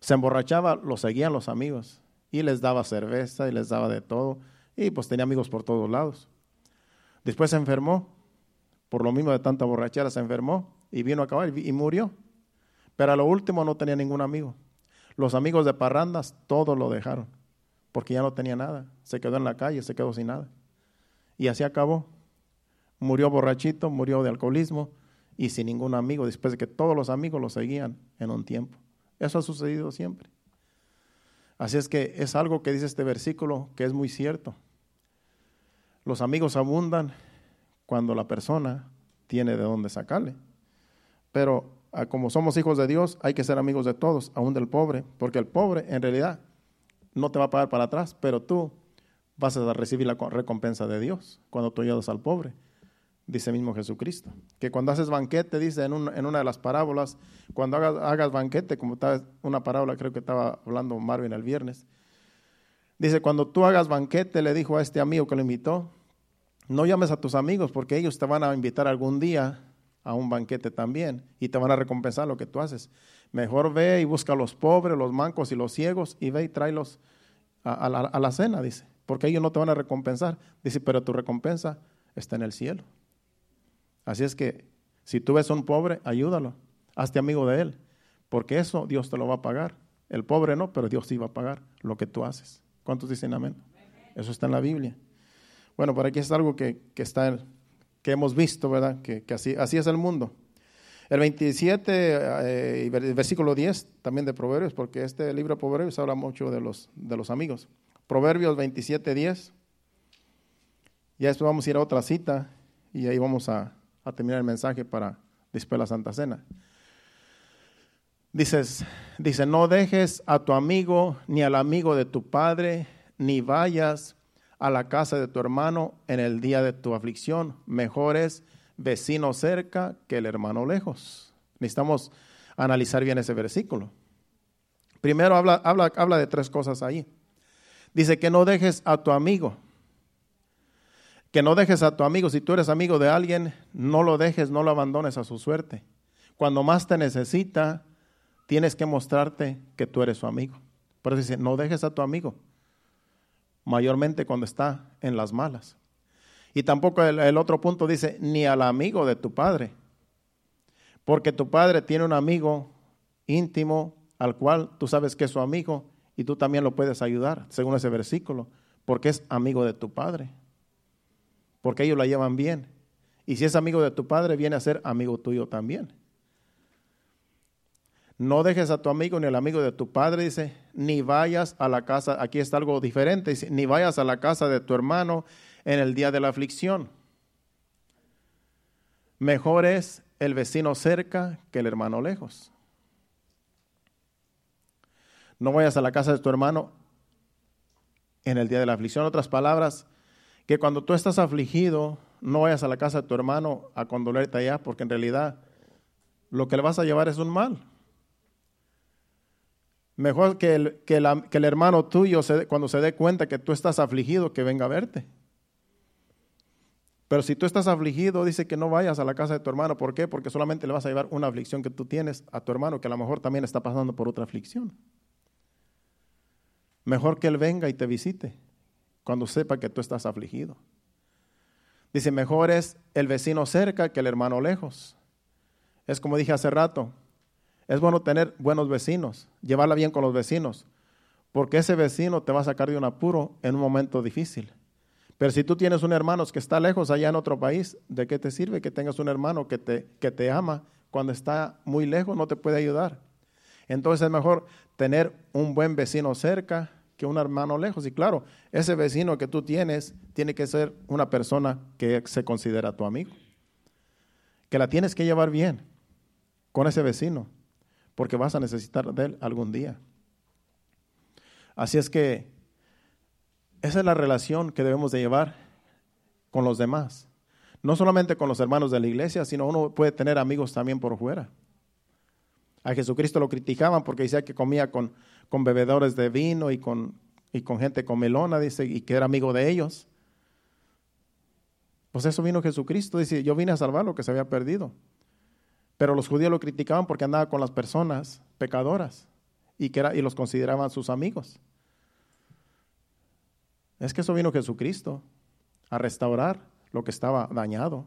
se emborrachaba, lo seguían los amigos y les daba cerveza y les daba de todo. Y pues tenía amigos por todos lados. Después se enfermó, por lo mismo de tanta borrachera se enfermó y vino a acabar y murió. Pero a lo último no tenía ningún amigo. Los amigos de parrandas todos lo dejaron, porque ya no tenía nada. Se quedó en la calle, se quedó sin nada. Y así acabó. Murió borrachito, murió de alcoholismo, y sin ningún amigo, después de que todos los amigos lo seguían en un tiempo. Eso ha sucedido siempre. Así es que es algo que dice este versículo que es muy cierto. Los amigos abundan cuando la persona tiene de dónde sacarle. Pero ah, como somos hijos de Dios, hay que ser amigos de todos, aún del pobre, porque el pobre en realidad no te va a pagar para atrás, pero tú vas a recibir la recompensa de Dios cuando tú ayudas al pobre dice mismo Jesucristo. Que cuando haces banquete, dice en, una de las parábolas, cuando hagas, banquete, como está una parábola, creo que estaba hablando Marvin el viernes, dice, cuando tú hagas banquete, le dijo a este amigo que lo invitó, no llames a tus amigos porque ellos te van a invitar algún día a un banquete también y te van a recompensar lo que tú haces. Mejor ve y busca a los pobres, los mancos y los ciegos y ve y tráelos a, la, a la cena, dice, porque ellos no te van a recompensar. Dice, pero tu recompensa está en el cielo. Así es que si tú ves a un pobre, ayúdalo, hazte amigo de él, porque eso Dios te lo va a pagar El pobre no, pero Dios sí va a pagar lo que tú haces. ¿Cuántos dicen amén? Eso está en la Biblia. Bueno, por aquí es algo que, está, que hemos visto, ¿verdad? Que, así, así es el mundo. El 27, eh, versículo 10 también de Proverbios, porque este libro de Proverbios habla mucho de los, de los amigos. Proverbios 27, 10. Ya después vamos a ir a otra cita y ahí vamos a, a terminar el mensaje para después la Santa Cena. Dices, dice, no dejes a tu amigo ni al amigo de tu padre, ni vayas a la casa de tu hermano en el día de tu aflicción. Mejor es vecino cerca que el hermano lejos. Necesitamos analizar bien ese versículo. Primero habla, habla, habla de tres cosas ahí. Dice que no dejes a tu amigo. Que no dejes a tu amigo. Si tú eres amigo de alguien, no lo dejes, no lo abandones a su suerte. Cuando más te necesita, tienes que mostrarte que tú eres su amigo. Por eso dice, no dejes a tu amigo, mayormente cuando está en las malas. Y tampoco el, otro punto dice, ni al amigo de tu padre, porque tu padre tiene un amigo íntimo al cual tú sabes que es su amigo y tú también lo puedes ayudar, según ese versículo, porque es amigo de tu padre, porque ellos la llevan bien. Y si es amigo de tu padre, viene a ser amigo tuyo también. No dejes a tu amigo ni al amigo de tu padre, dice, ni vayas a la casa, aquí está algo diferente, dice, ni vayas a la casa de tu hermano en el día de la aflicción. Mejor es el vecino cerca que el hermano lejos. No vayas a la casa de tu hermano en el día de la aflicción. Otras palabras, que cuando tú estás afligido, no vayas a la casa de tu hermano a condolerte allá, porque en realidad lo que le vas a llevar es un mal. Mejor que el, que, el hermano tuyo, cuando se dé cuenta que tú estás afligido, que venga a verte. Pero si tú estás afligido, dice que no vayas a la casa de tu hermano. ¿Por qué? Porque solamente le vas a llevar una aflicción que tú tienes a tu hermano, que a lo mejor también está pasando por otra aflicción. Mejor que él venga y te visite cuando sepa que tú estás afligido. Dice, mejor es el vecino cerca que el hermano lejos. Es como dije hace rato, es bueno tener buenos vecinos, llevarla bien con los vecinos, porque ese vecino te va a sacar de un apuro en un momento difícil. Pero si tú tienes un hermano que está lejos allá en otro país, ¿de qué te sirve que tengas un hermano que te, que te ama cuando está muy lejos, no te puede ayudar? Entonces es mejor tener un buen vecino cerca que un hermano lejos. Y claro, ese vecino que tú tienes tiene que ser una persona que se considera tu amigo. Que la tienes que llevar bien con ese vecino porque vas a necesitar de Él algún día. Así es que esa es la relación que debemos de llevar con los demás. No solamente con los hermanos de la iglesia, sino uno puede tener amigos también por fuera. A Jesucristo lo criticaban porque decía que comía con, con bebedores de vino y con, y con gente comelona, dice, y que era amigo de ellos. Pues eso vino Jesucristo, dice, yo vine a salvar lo que se había perdido. Pero los judíos lo criticaban porque andaba con las personas pecadoras y, y los consideraban sus amigos. Es que eso vino Jesucristo a restaurar lo que estaba dañado.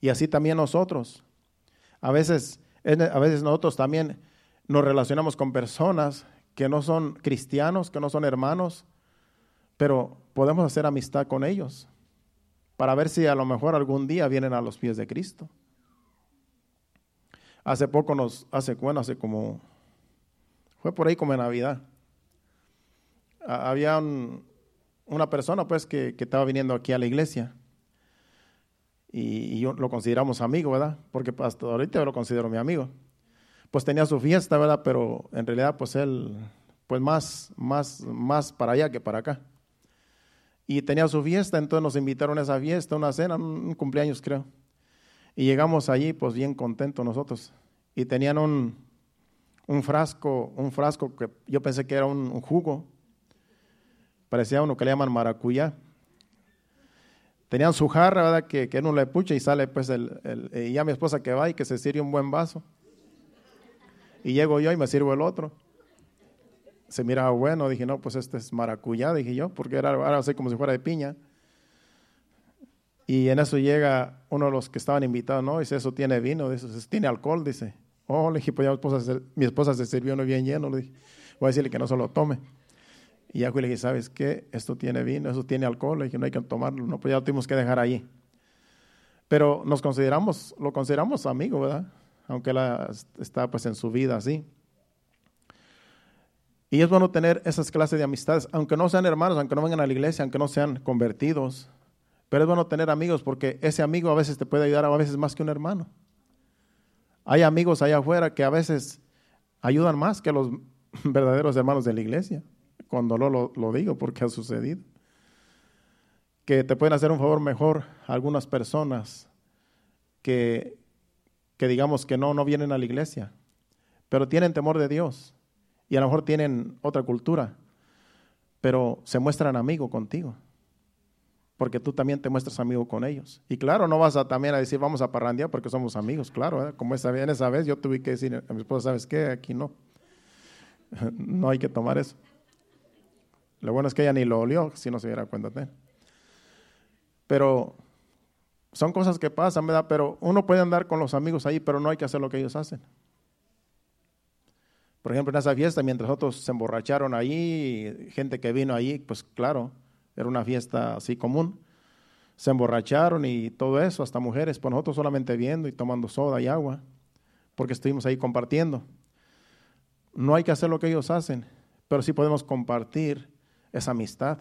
Y así también nosotros. A veces, a veces nosotros también nos relacionamos con personas que no son cristianos, que no son hermanos, pero podemos hacer amistad con ellos para ver si a lo mejor algún día vienen a los pies de Cristo. Hace poco nos, hace bueno, hace como, fue por ahí como en Navidad. Había una persona pues que, estaba viniendo aquí a la iglesia y, yo lo consideramos amigo, ¿verdad? Porque hasta ahorita yo lo considero mi amigo. Pues tenía su fiesta, ¿verdad? Pero en realidad pues él, pues más, más, más para allá que para acá. Y tenía su fiesta, entonces nos invitaron a esa fiesta, una cena, un cumpleaños creo. Y llegamos allí, pues bien contentos nosotros. Y tenían un, un frasco, un frasco que yo pensé que era un, jugo. Parecía uno que le llaman maracuyá. Tenían su jarra, ¿verdad? Que, que uno le pucha y sale, pues, el, el, y ya mi esposa que va y que se sirve un buen vaso. Y llego yo y me sirvo el otro. Se miraba bueno, dije, no, pues este es maracuyá, dije yo, porque era, era así como si fuera de piña. Y en eso llega uno de los que estaban invitados, ¿no? Dice, eso tiene vino, dice, tiene alcohol, dice. Oh, le dije, pues ya mi esposa, se, mi esposa se sirvió no bien lleno. Le dije, voy a decirle que no se lo tome. Y ya le dije, ¿sabes qué? Esto tiene vino, eso tiene alcohol. Le dije, no hay que tomarlo. No, pues ya lo tuvimos que dejar ahí. Pero nos consideramos, lo consideramos amigo, ¿verdad? Aunque él está pues en su vida así. Y es bueno tener esas clases de amistades, aunque no sean hermanos, aunque no vengan a la iglesia, aunque no sean convertidos. Pero es bueno tener amigos porque ese amigo a veces te puede ayudar, a veces más que un hermano. Hay amigos allá afuera que a veces ayudan más que los [LAUGHS] verdaderos hermanos de la iglesia. Con dolor lo, digo porque ha sucedido. Que te pueden hacer un favor mejor algunas personas que, que digamos que no, no vienen a la iglesia, pero tienen temor de Dios y a lo mejor tienen otra cultura, pero se muestran amigo contigo, porque tú también te muestras amigo con ellos. Y claro, no vas a también a decir vamos a parrandear porque somos amigos, claro, como esa, en esa vez yo tuve que decir a mi esposa, ¿sabes qué? Aquí no, [LAUGHS] no hay que tomar eso. Lo bueno es que ella ni lo olió, si no se diera cuenta. Pero son cosas que pasan, ¿verdad? Pero uno puede andar con los amigos ahí, pero no hay que hacer lo que ellos hacen. Por ejemplo, en esa fiesta, mientras otros se emborracharon ahí, gente que vino ahí, pues claro, era una fiesta así común. Se emborracharon y todo eso, hasta mujeres, pues nosotros solamente viendo y tomando soda y agua, porque estuvimos ahí compartiendo. No hay que hacer lo que ellos hacen, pero sí podemos compartir esa amistad.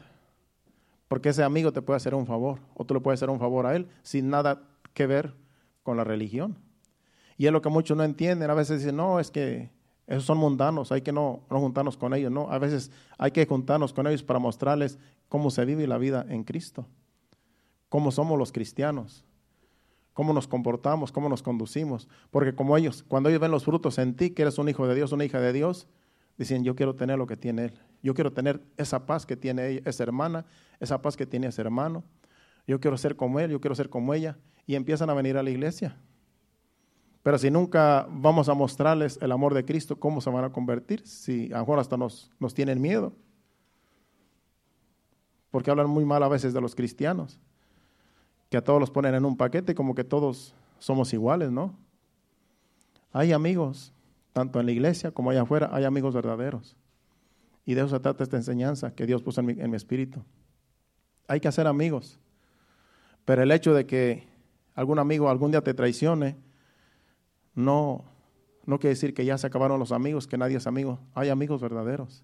Porque ese amigo te puede hacer un favor, o tú le puedes hacer un favor a él, sin nada que ver con la religión. Y es lo que muchos no entienden. A veces dicen, no, es que esos son mundanos, hay que no, no, juntarnos con ellos, no. A veces hay que juntarnos con ellos para mostrarles cómo se vive la vida en Cristo, cómo somos los cristianos, cómo nos comportamos, cómo nos conducimos. Porque como ellos, cuando ellos ven los frutos en ti, que eres un hijo de Dios, una hija de Dios, dicen, yo quiero tener lo que tiene Él. Yo quiero tener esa paz que tiene esa hermana, esa paz que tiene ese hermano. Yo quiero ser como Él, yo quiero ser como ella. Y empiezan a venir a la iglesia. Pero si nunca vamos a mostrarles el amor de Cristo, ¿cómo se van a convertir? Si a lo mejor hasta nos, nos tienen miedo. Porque hablan muy mal a veces de los cristianos. Que a todos los ponen en un paquete como que todos somos iguales, ¿no? Hay amigos, tanto en la iglesia como allá afuera, hay amigos verdaderos. Y de eso se trata esta enseñanza que Dios puso en mi, espíritu. Hay que hacer amigos. Pero el hecho de que algún amigo algún día te traicione, no, no quiere decir que ya se acabaron los amigos, que nadie es amigo. Hay amigos verdaderos.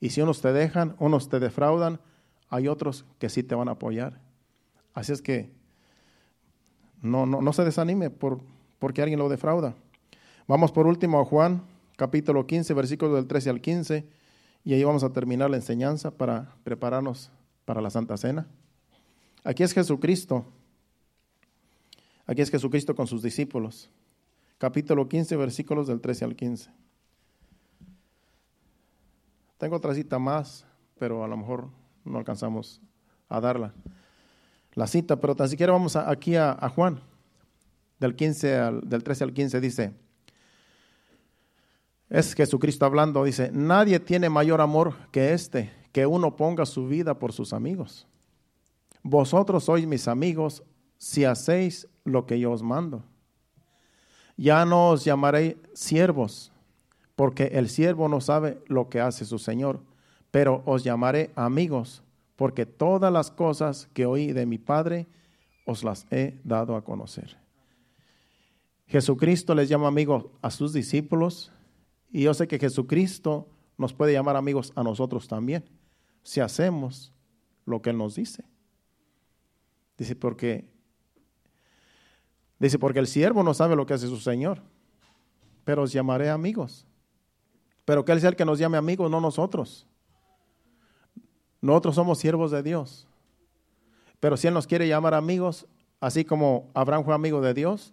Y si unos te dejan, unos te defraudan, hay otros que sí te van a apoyar. Así es que no, no, no se desanime por, porque alguien lo defrauda. Vamos por último a Juan, capítulo 15, versículos del 13 al 15, y ahí vamos a terminar la enseñanza para prepararnos para la Santa Cena. Aquí es Jesucristo. Aquí es Jesucristo con sus discípulos capítulo 15, versículos del 13 al 15. Tengo otra cita más, pero a lo mejor no alcanzamos a darla. La cita, pero tan siquiera vamos aquí a, Juan, del, 15 al, del 13 al 15, dice, es Jesucristo hablando, dice, nadie tiene mayor amor que este, que uno ponga su vida por sus amigos. Vosotros sois mis amigos si hacéis lo que yo os mando. Ya no os llamaré siervos, porque el siervo no sabe lo que hace su Señor, pero os llamaré amigos, porque todas las cosas que oí de mi Padre os las he dado a conocer. Jesucristo les llama amigos a sus discípulos y yo sé que Jesucristo nos puede llamar amigos a nosotros también, si hacemos lo que Él nos dice. Dice, porque Dice, porque el siervo no sabe lo que hace su Señor, pero os llamaré amigos. Pero que Él sea el que nos llame amigos, no nosotros. Nosotros somos siervos de Dios. Pero si Él nos quiere llamar amigos, así como Abraham fue amigo de Dios,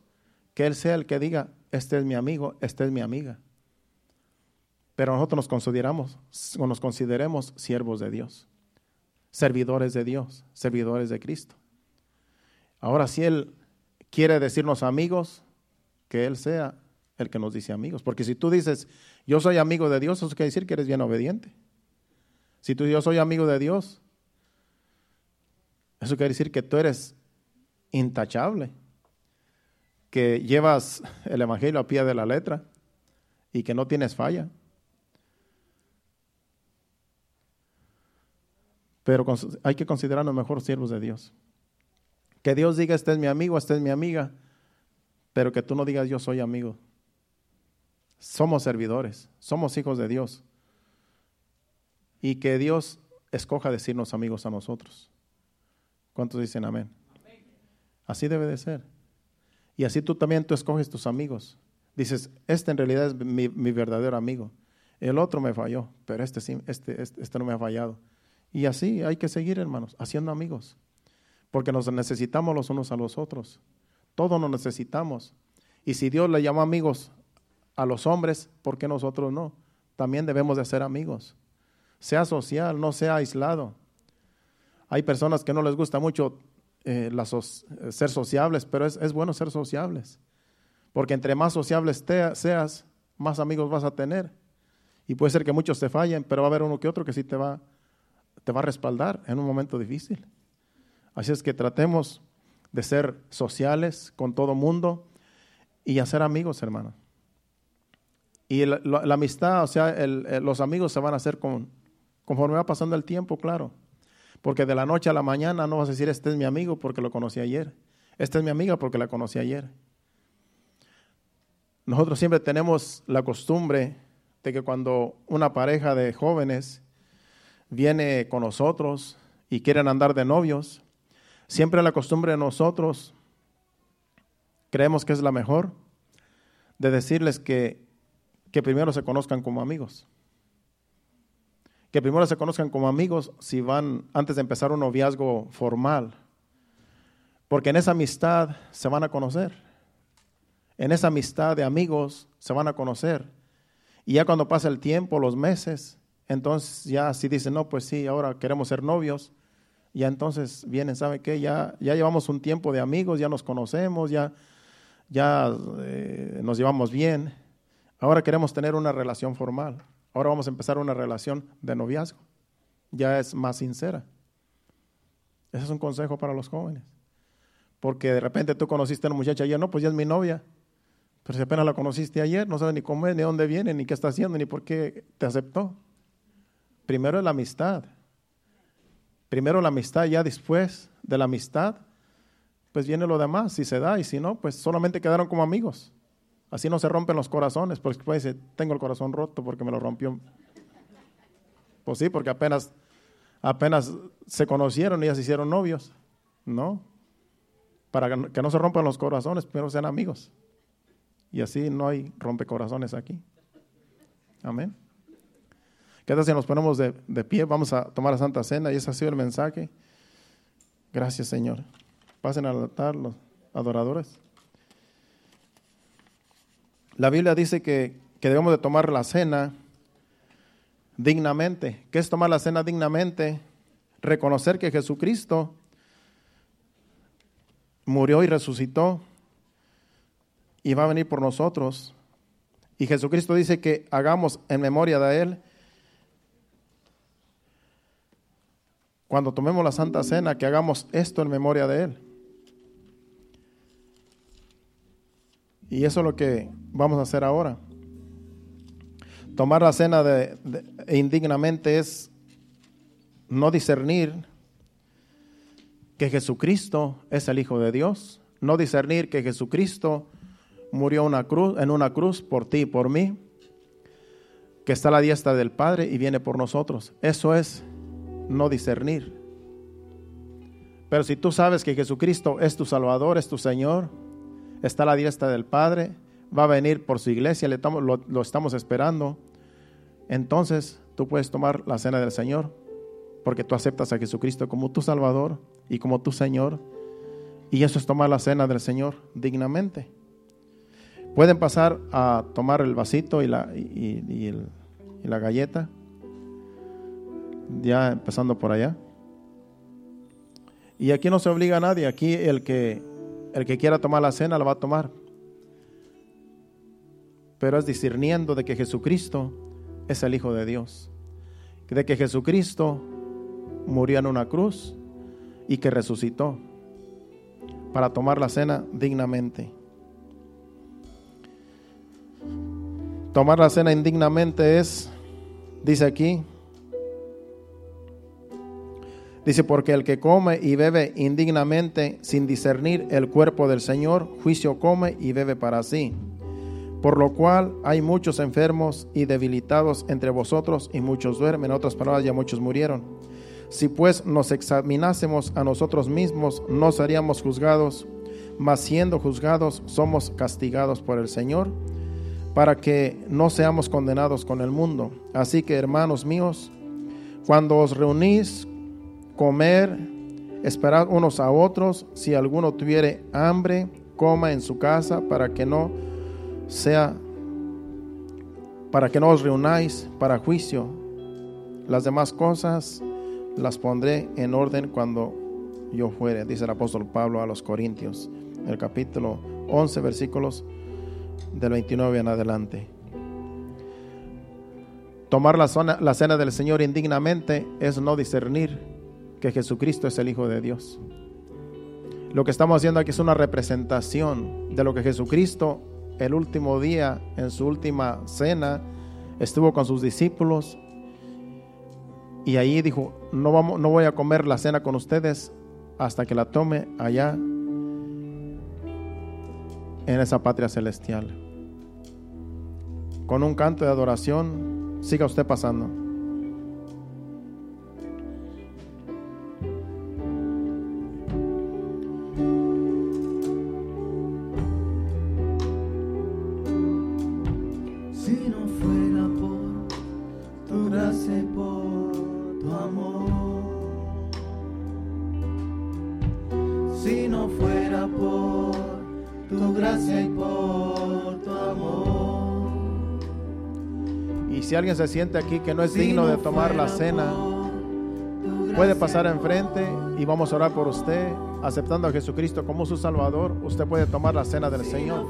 que Él sea el que diga, este es mi amigo, esta es mi amiga. Pero nosotros nos consideramos, o nos consideremos siervos de Dios, servidores de Dios, servidores de Cristo. Ahora, si Él quiere decirnos amigos, que Él sea el que nos dice amigos. Porque si tú dices, yo soy amigo de Dios, eso quiere decir que eres bien obediente. Si tú yo soy amigo de Dios, eso quiere decir que tú eres intachable, que llevas el Evangelio a pie de la letra, y que no tienes falla. Pero hay que considerarnos mejor siervos de Dios. Que Dios diga, este es mi amigo, esta es mi amiga, pero que tú no digas, yo soy amigo. Somos servidores, somos hijos de Dios. Y que Dios escoja decirnos amigos a nosotros. ¿Cuántos dicen amén? Así debe de ser. Y así tú también tú escoges tus amigos. Dices, este en realidad es mi, verdadero amigo. El otro me falló, pero este, sí, este, este, este no me ha fallado. Y así hay que seguir, hermanos, haciendo amigos. Porque nos necesitamos los unos a los otros. Todos nos necesitamos. Y si Dios le llama amigos a los hombres, ¿por qué nosotros no? También debemos de ser amigos. Sea social, no sea aislado. Hay personas que no les gusta mucho eh, ser sociables, pero es, bueno ser sociables. Porque entre más sociables seas, más amigos vas a tener. Y puede ser que muchos te fallen, pero va a haber uno que otro que sí te va, te va a respaldar en un momento difícil. Así es que tratemos de ser sociales con todo mundo y hacer amigos, hermano. Y la, amistad, o sea, los amigos se van a hacer con, conforme va pasando el tiempo, claro. Porque de la noche a la mañana no vas a decir, este es mi amigo porque lo conocí ayer. Esta es mi amiga porque la conocí ayer. Nosotros siempre tenemos la costumbre de que cuando una pareja de jóvenes viene con nosotros y quieren andar de novios, siempre la costumbre de nosotros, creemos que es la mejor, de decirles que, que primero se conozcan como amigos que primero se conozcan como amigos si van antes de empezar un noviazgo formal. Porque en esa amistad se van a conocer. En esa amistad de amigos se van a conocer. Y ya cuando pasa el tiempo, los meses, entonces ya si dicen, no, pues sí, ahora queremos ser novios, ya entonces vienen, ¿sabe qué? Ya, ya llevamos un tiempo de amigos, ya nos conocemos, ya, ya eh, nos llevamos bien. Ahora queremos tener una relación formal. Ahora vamos a empezar una relación de noviazgo. Ya es más sincera. Ese es un consejo para los jóvenes. Porque de repente tú conociste a una muchacha ayer, no, pues ya es mi novia. Pero si apenas la conociste ayer, no sabes ni cómo es, ni dónde viene, ni qué está haciendo, ni por qué te aceptó. Primero es la amistad. Primero la amistad, ya después de la amistad, pues viene lo demás, si se da, y si no, pues solamente quedaron como amigos. Así no se rompen los corazones, porque puede decir, tengo el corazón roto porque me lo rompió. Pues sí, porque apenas, apenas se conocieron y ya se hicieron novios. No. Para que no se rompan los corazones, pero sean amigos. Y así no hay rompecorazones aquí. Amén. ¿Qué tal si nos ponemos de, de, pie? Vamos a tomar la Santa Cena y ese ha sido el mensaje. Gracias, Señor. Pasen al altar los adoradores. La Biblia dice que, debemos de tomar la cena dignamente. ¿Qué es tomar la cena dignamente? Reconocer que Jesucristo murió y resucitó y va a venir por nosotros. Y Jesucristo dice que hagamos en memoria de Él. Cuando tomemos la Santa Cena, que hagamos esto en memoria de Él. Y eso es lo que vamos a hacer ahora. Tomar la cena de, indignamente es no discernir que Jesucristo es el Hijo de Dios, no discernir que Jesucristo murió una cruz, en una cruz por ti y por mí, que está a la diestra del Padre y viene por nosotros. Eso es no discernir. Pero si tú sabes que Jesucristo es tu Salvador, es tu Señor, está a la diestra del Padre, va a venir por su iglesia, le lo, estamos esperando. Entonces tú puedes tomar la cena del Señor, porque tú aceptas a Jesucristo como tu Salvador y como tu Señor. Y eso es tomar la cena del Señor dignamente. Pueden pasar a tomar el vasito y la, y la galleta, ya empezando por allá. Y aquí no se obliga a nadie, aquí el que el que quiera tomar la cena la va a tomar. Pero es discerniendo de que Jesucristo es el Hijo de Dios. De que Jesucristo murió en una cruz y que resucitó para tomar la cena dignamente. Tomar la cena indignamente es, dice aquí, dice, porque el que come y bebe indignamente sin discernir el cuerpo del Señor, juicio come y bebe para sí. Por lo cual hay muchos enfermos y debilitados entre vosotros y muchos duermen. En otras palabras, ya muchos murieron. Si pues nos examinásemos a nosotros mismos, no seríamos juzgados, mas siendo juzgados, somos castigados por el Señor para que no seamos condenados con el mundo. Así que, hermanos míos, cuando os reunís, comer, esperad unos a otros, si alguno tuviere hambre, coma en su casa para que no sea para que no os reunáis para juicio. Las demás cosas las pondré en orden cuando yo fuere, dice el apóstol Pablo a los Corintios, el capítulo 11, versículos del 29 en adelante. Tomar la, zona, la cena del Señor indignamente es no discernir que Jesucristo es el Hijo de Dios. Lo que estamos haciendo aquí es una representación de lo que Jesucristo el último día, en su última cena, estuvo con sus discípulos y ahí dijo, no, vamos, no voy a comer la cena con ustedes hasta que la tome allá en esa patria celestial con un canto de adoración, siga usted pasando. Alguien se siente aquí que no es digno de tomar la cena, puede pasar enfrente y vamos a orar por usted, aceptando a Jesucristo como su Salvador. Usted puede tomar la cena del Señor.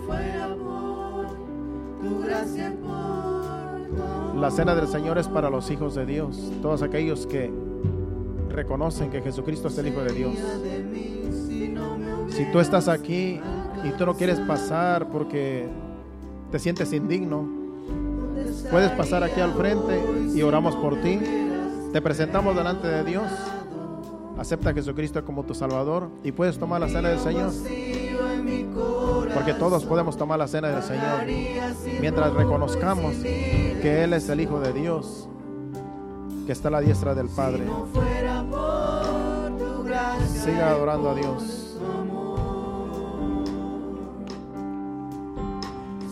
La cena del Señor es para los hijos de Dios, todos aquellos que reconocen que Jesucristo es el Hijo de Dios. Si tú estás aquí y tú no quieres pasar porque te sientes indigno, Puedes pasar aquí al frente y oramos por ti. Te presentamos delante de Dios. Acepta a Jesucristo como tu Salvador y puedes tomar la cena del Señor. Porque todos podemos tomar la cena del Señor mientras reconozcamos que Él es el Hijo de Dios, que está a la diestra del Padre. Siga adorando a Dios.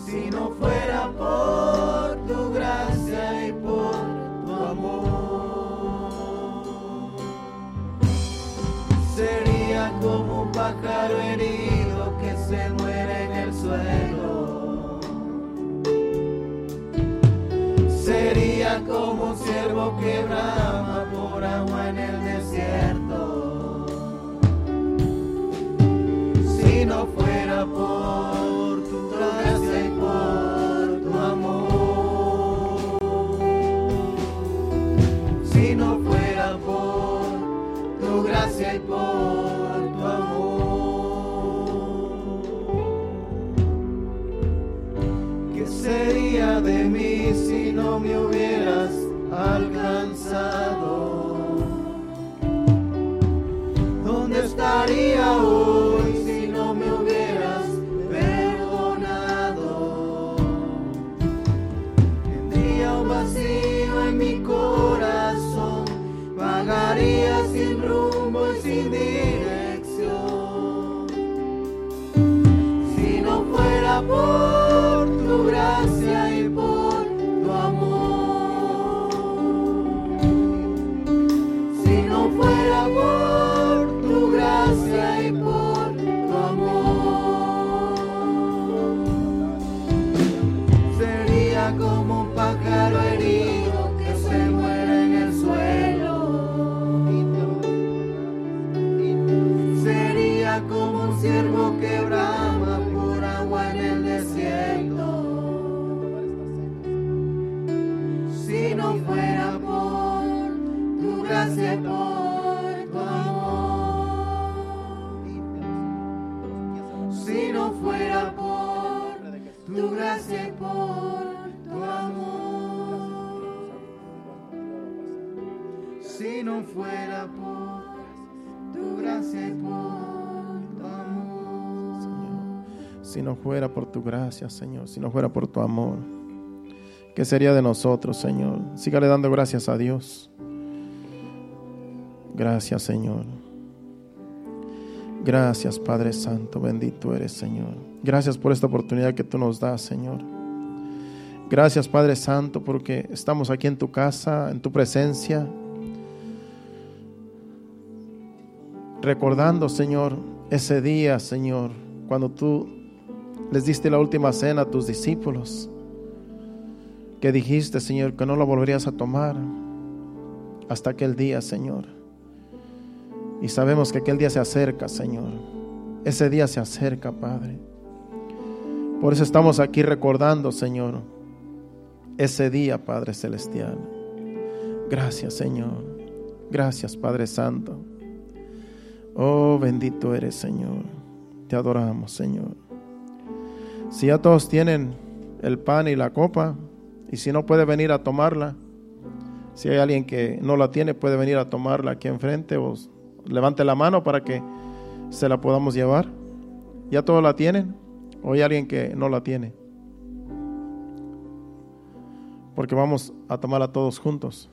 Si no fuera por como un ciervo que brama por agua en el desierto. Si no fuera por tu gracia y por tu amor. Si no fuera por tu gracia y por tu amor. ¿Qué sería de mí si no me hubieras ¿Dónde no fuera por tu gracia, Señor, si no fuera por tu amor, ¿qué sería de nosotros, Señor? Sígale dando gracias a Dios. Gracias, Señor. Gracias, Padre Santo, bendito eres, Señor. Gracias por esta oportunidad que tú nos das, Señor. Gracias, Padre Santo, porque estamos aquí en tu casa, en tu presencia. Recordando, Señor, ese día, Señor, cuando tú les diste la última cena a tus discípulos, que dijiste, Señor, que no lo volverías a tomar hasta aquel día, Señor. Y sabemos que aquel día se acerca, Señor. Ese día se acerca, Padre. Por eso estamos aquí recordando, Señor, ese día, Padre Celestial. Gracias, Señor. Gracias, Padre Santo. Oh, bendito eres, Señor. Te adoramos, Señor. Si ya todos tienen el pan y la copa, y si no puede venir a tomarla, si hay alguien que no la tiene, puede venir a tomarla aquí enfrente o levante la mano para que se la podamos llevar. ¿Ya todos la tienen? ¿O hay alguien que no la tiene? Porque vamos a tomarla todos juntos.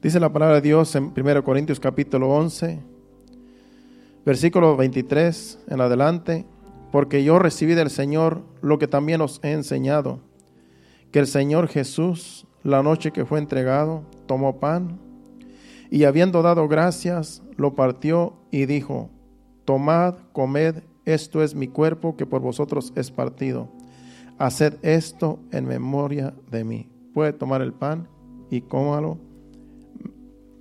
Dice la palabra de Dios en 1 Corintios capítulo 11, versículo 23 en adelante, porque yo recibí del Señor lo que también os he enseñado, que el Señor Jesús, la noche que fue entregado, tomó pan y habiendo dado gracias, lo partió y dijo, Tomad, comed, esto es mi cuerpo que por vosotros es partido. Haced esto en memoria de mí. Puede tomar el pan y cómalo,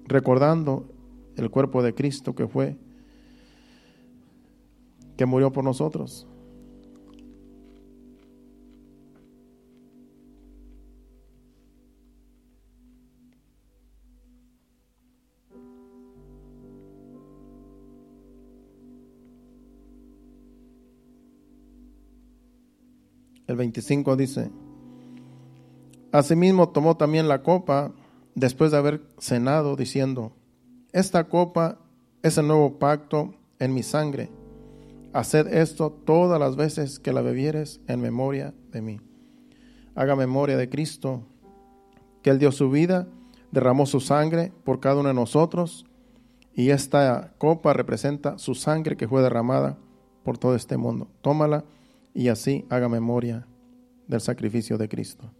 recordando el cuerpo de Cristo que fue, que murió por nosotros. El 25 dice, Asimismo tomó también la copa después de haber cenado, diciendo, Esta copa es el nuevo pacto en mi sangre. Haced esto todas las veces que la bebieres en memoria de mí. Haga memoria de Cristo, que Él dio su vida, derramó su sangre por cada uno de nosotros, y esta copa representa su sangre que fue derramada por todo este mundo. Tómala y así haga memoria del sacrificio de Cristo.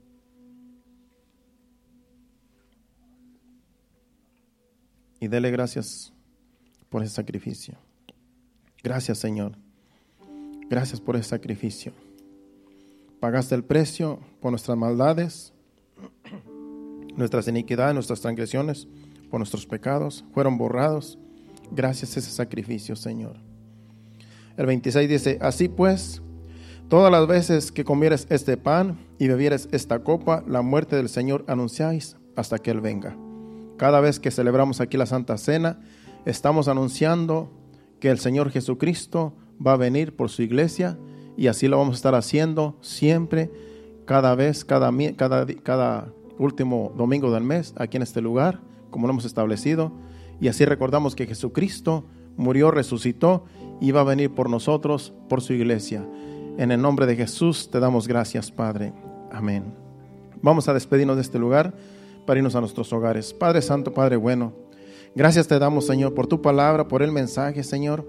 Y dele gracias por ese sacrificio. Gracias Señor. Gracias por ese sacrificio. Pagaste el precio por nuestras maldades, nuestras iniquidades, nuestras transgresiones, por nuestros pecados. Fueron borrados gracias a ese sacrificio, Señor. El 26 dice, así pues, Todas las veces que comieres este pan y bebieres esta copa, la muerte del Señor anunciáis hasta que Él venga. Cada vez que celebramos aquí la Santa Cena, estamos anunciando que el Señor Jesucristo va a venir por su iglesia y así lo vamos a estar haciendo siempre, cada vez, cada, cada, cada último domingo del mes, aquí en este lugar, como lo hemos establecido. Y así recordamos que Jesucristo murió, resucitó y va a venir por nosotros, por su iglesia. En el nombre de Jesús te damos gracias, Padre. Amén. Vamos a despedirnos de este lugar para irnos a nuestros hogares. Padre Santo, Padre bueno, gracias te damos, Señor, por tu palabra, por el mensaje, Señor.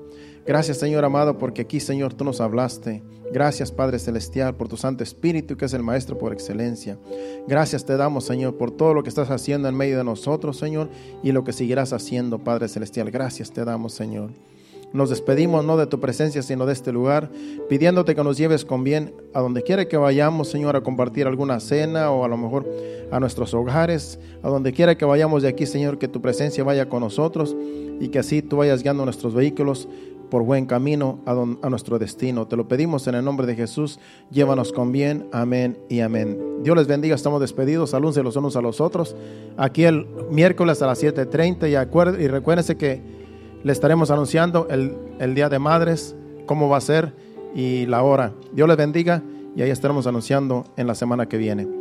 Gracias, Señor amado, porque aquí, Señor, tú nos hablaste. Gracias, Padre Celestial, por tu Santo Espíritu, que es el Maestro por excelencia. Gracias te damos, Señor, por todo lo que estás haciendo en medio de nosotros, Señor, y lo que seguirás haciendo, Padre Celestial. Gracias te damos, Señor. Nos despedimos no de tu presencia, sino de este lugar, pidiéndote que nos lleves con bien a donde quiera que vayamos, Señor, a compartir alguna cena o a lo mejor a nuestros hogares, a donde quiera que vayamos de aquí, Señor, que tu presencia vaya con nosotros y que así tú vayas guiando nuestros vehículos por buen camino a, a, nuestro destino. Te lo pedimos en el nombre de Jesús. Llévanos con bien. Amén y amén. Dios les bendiga. Estamos despedidos. Salúdense los unos a los otros. Aquí el miércoles a las 7.30 y, y recuérdense que le estaremos anunciando el, Día de Madres, cómo va a ser y la hora. Dios les bendiga y ahí estaremos anunciando en la semana que viene.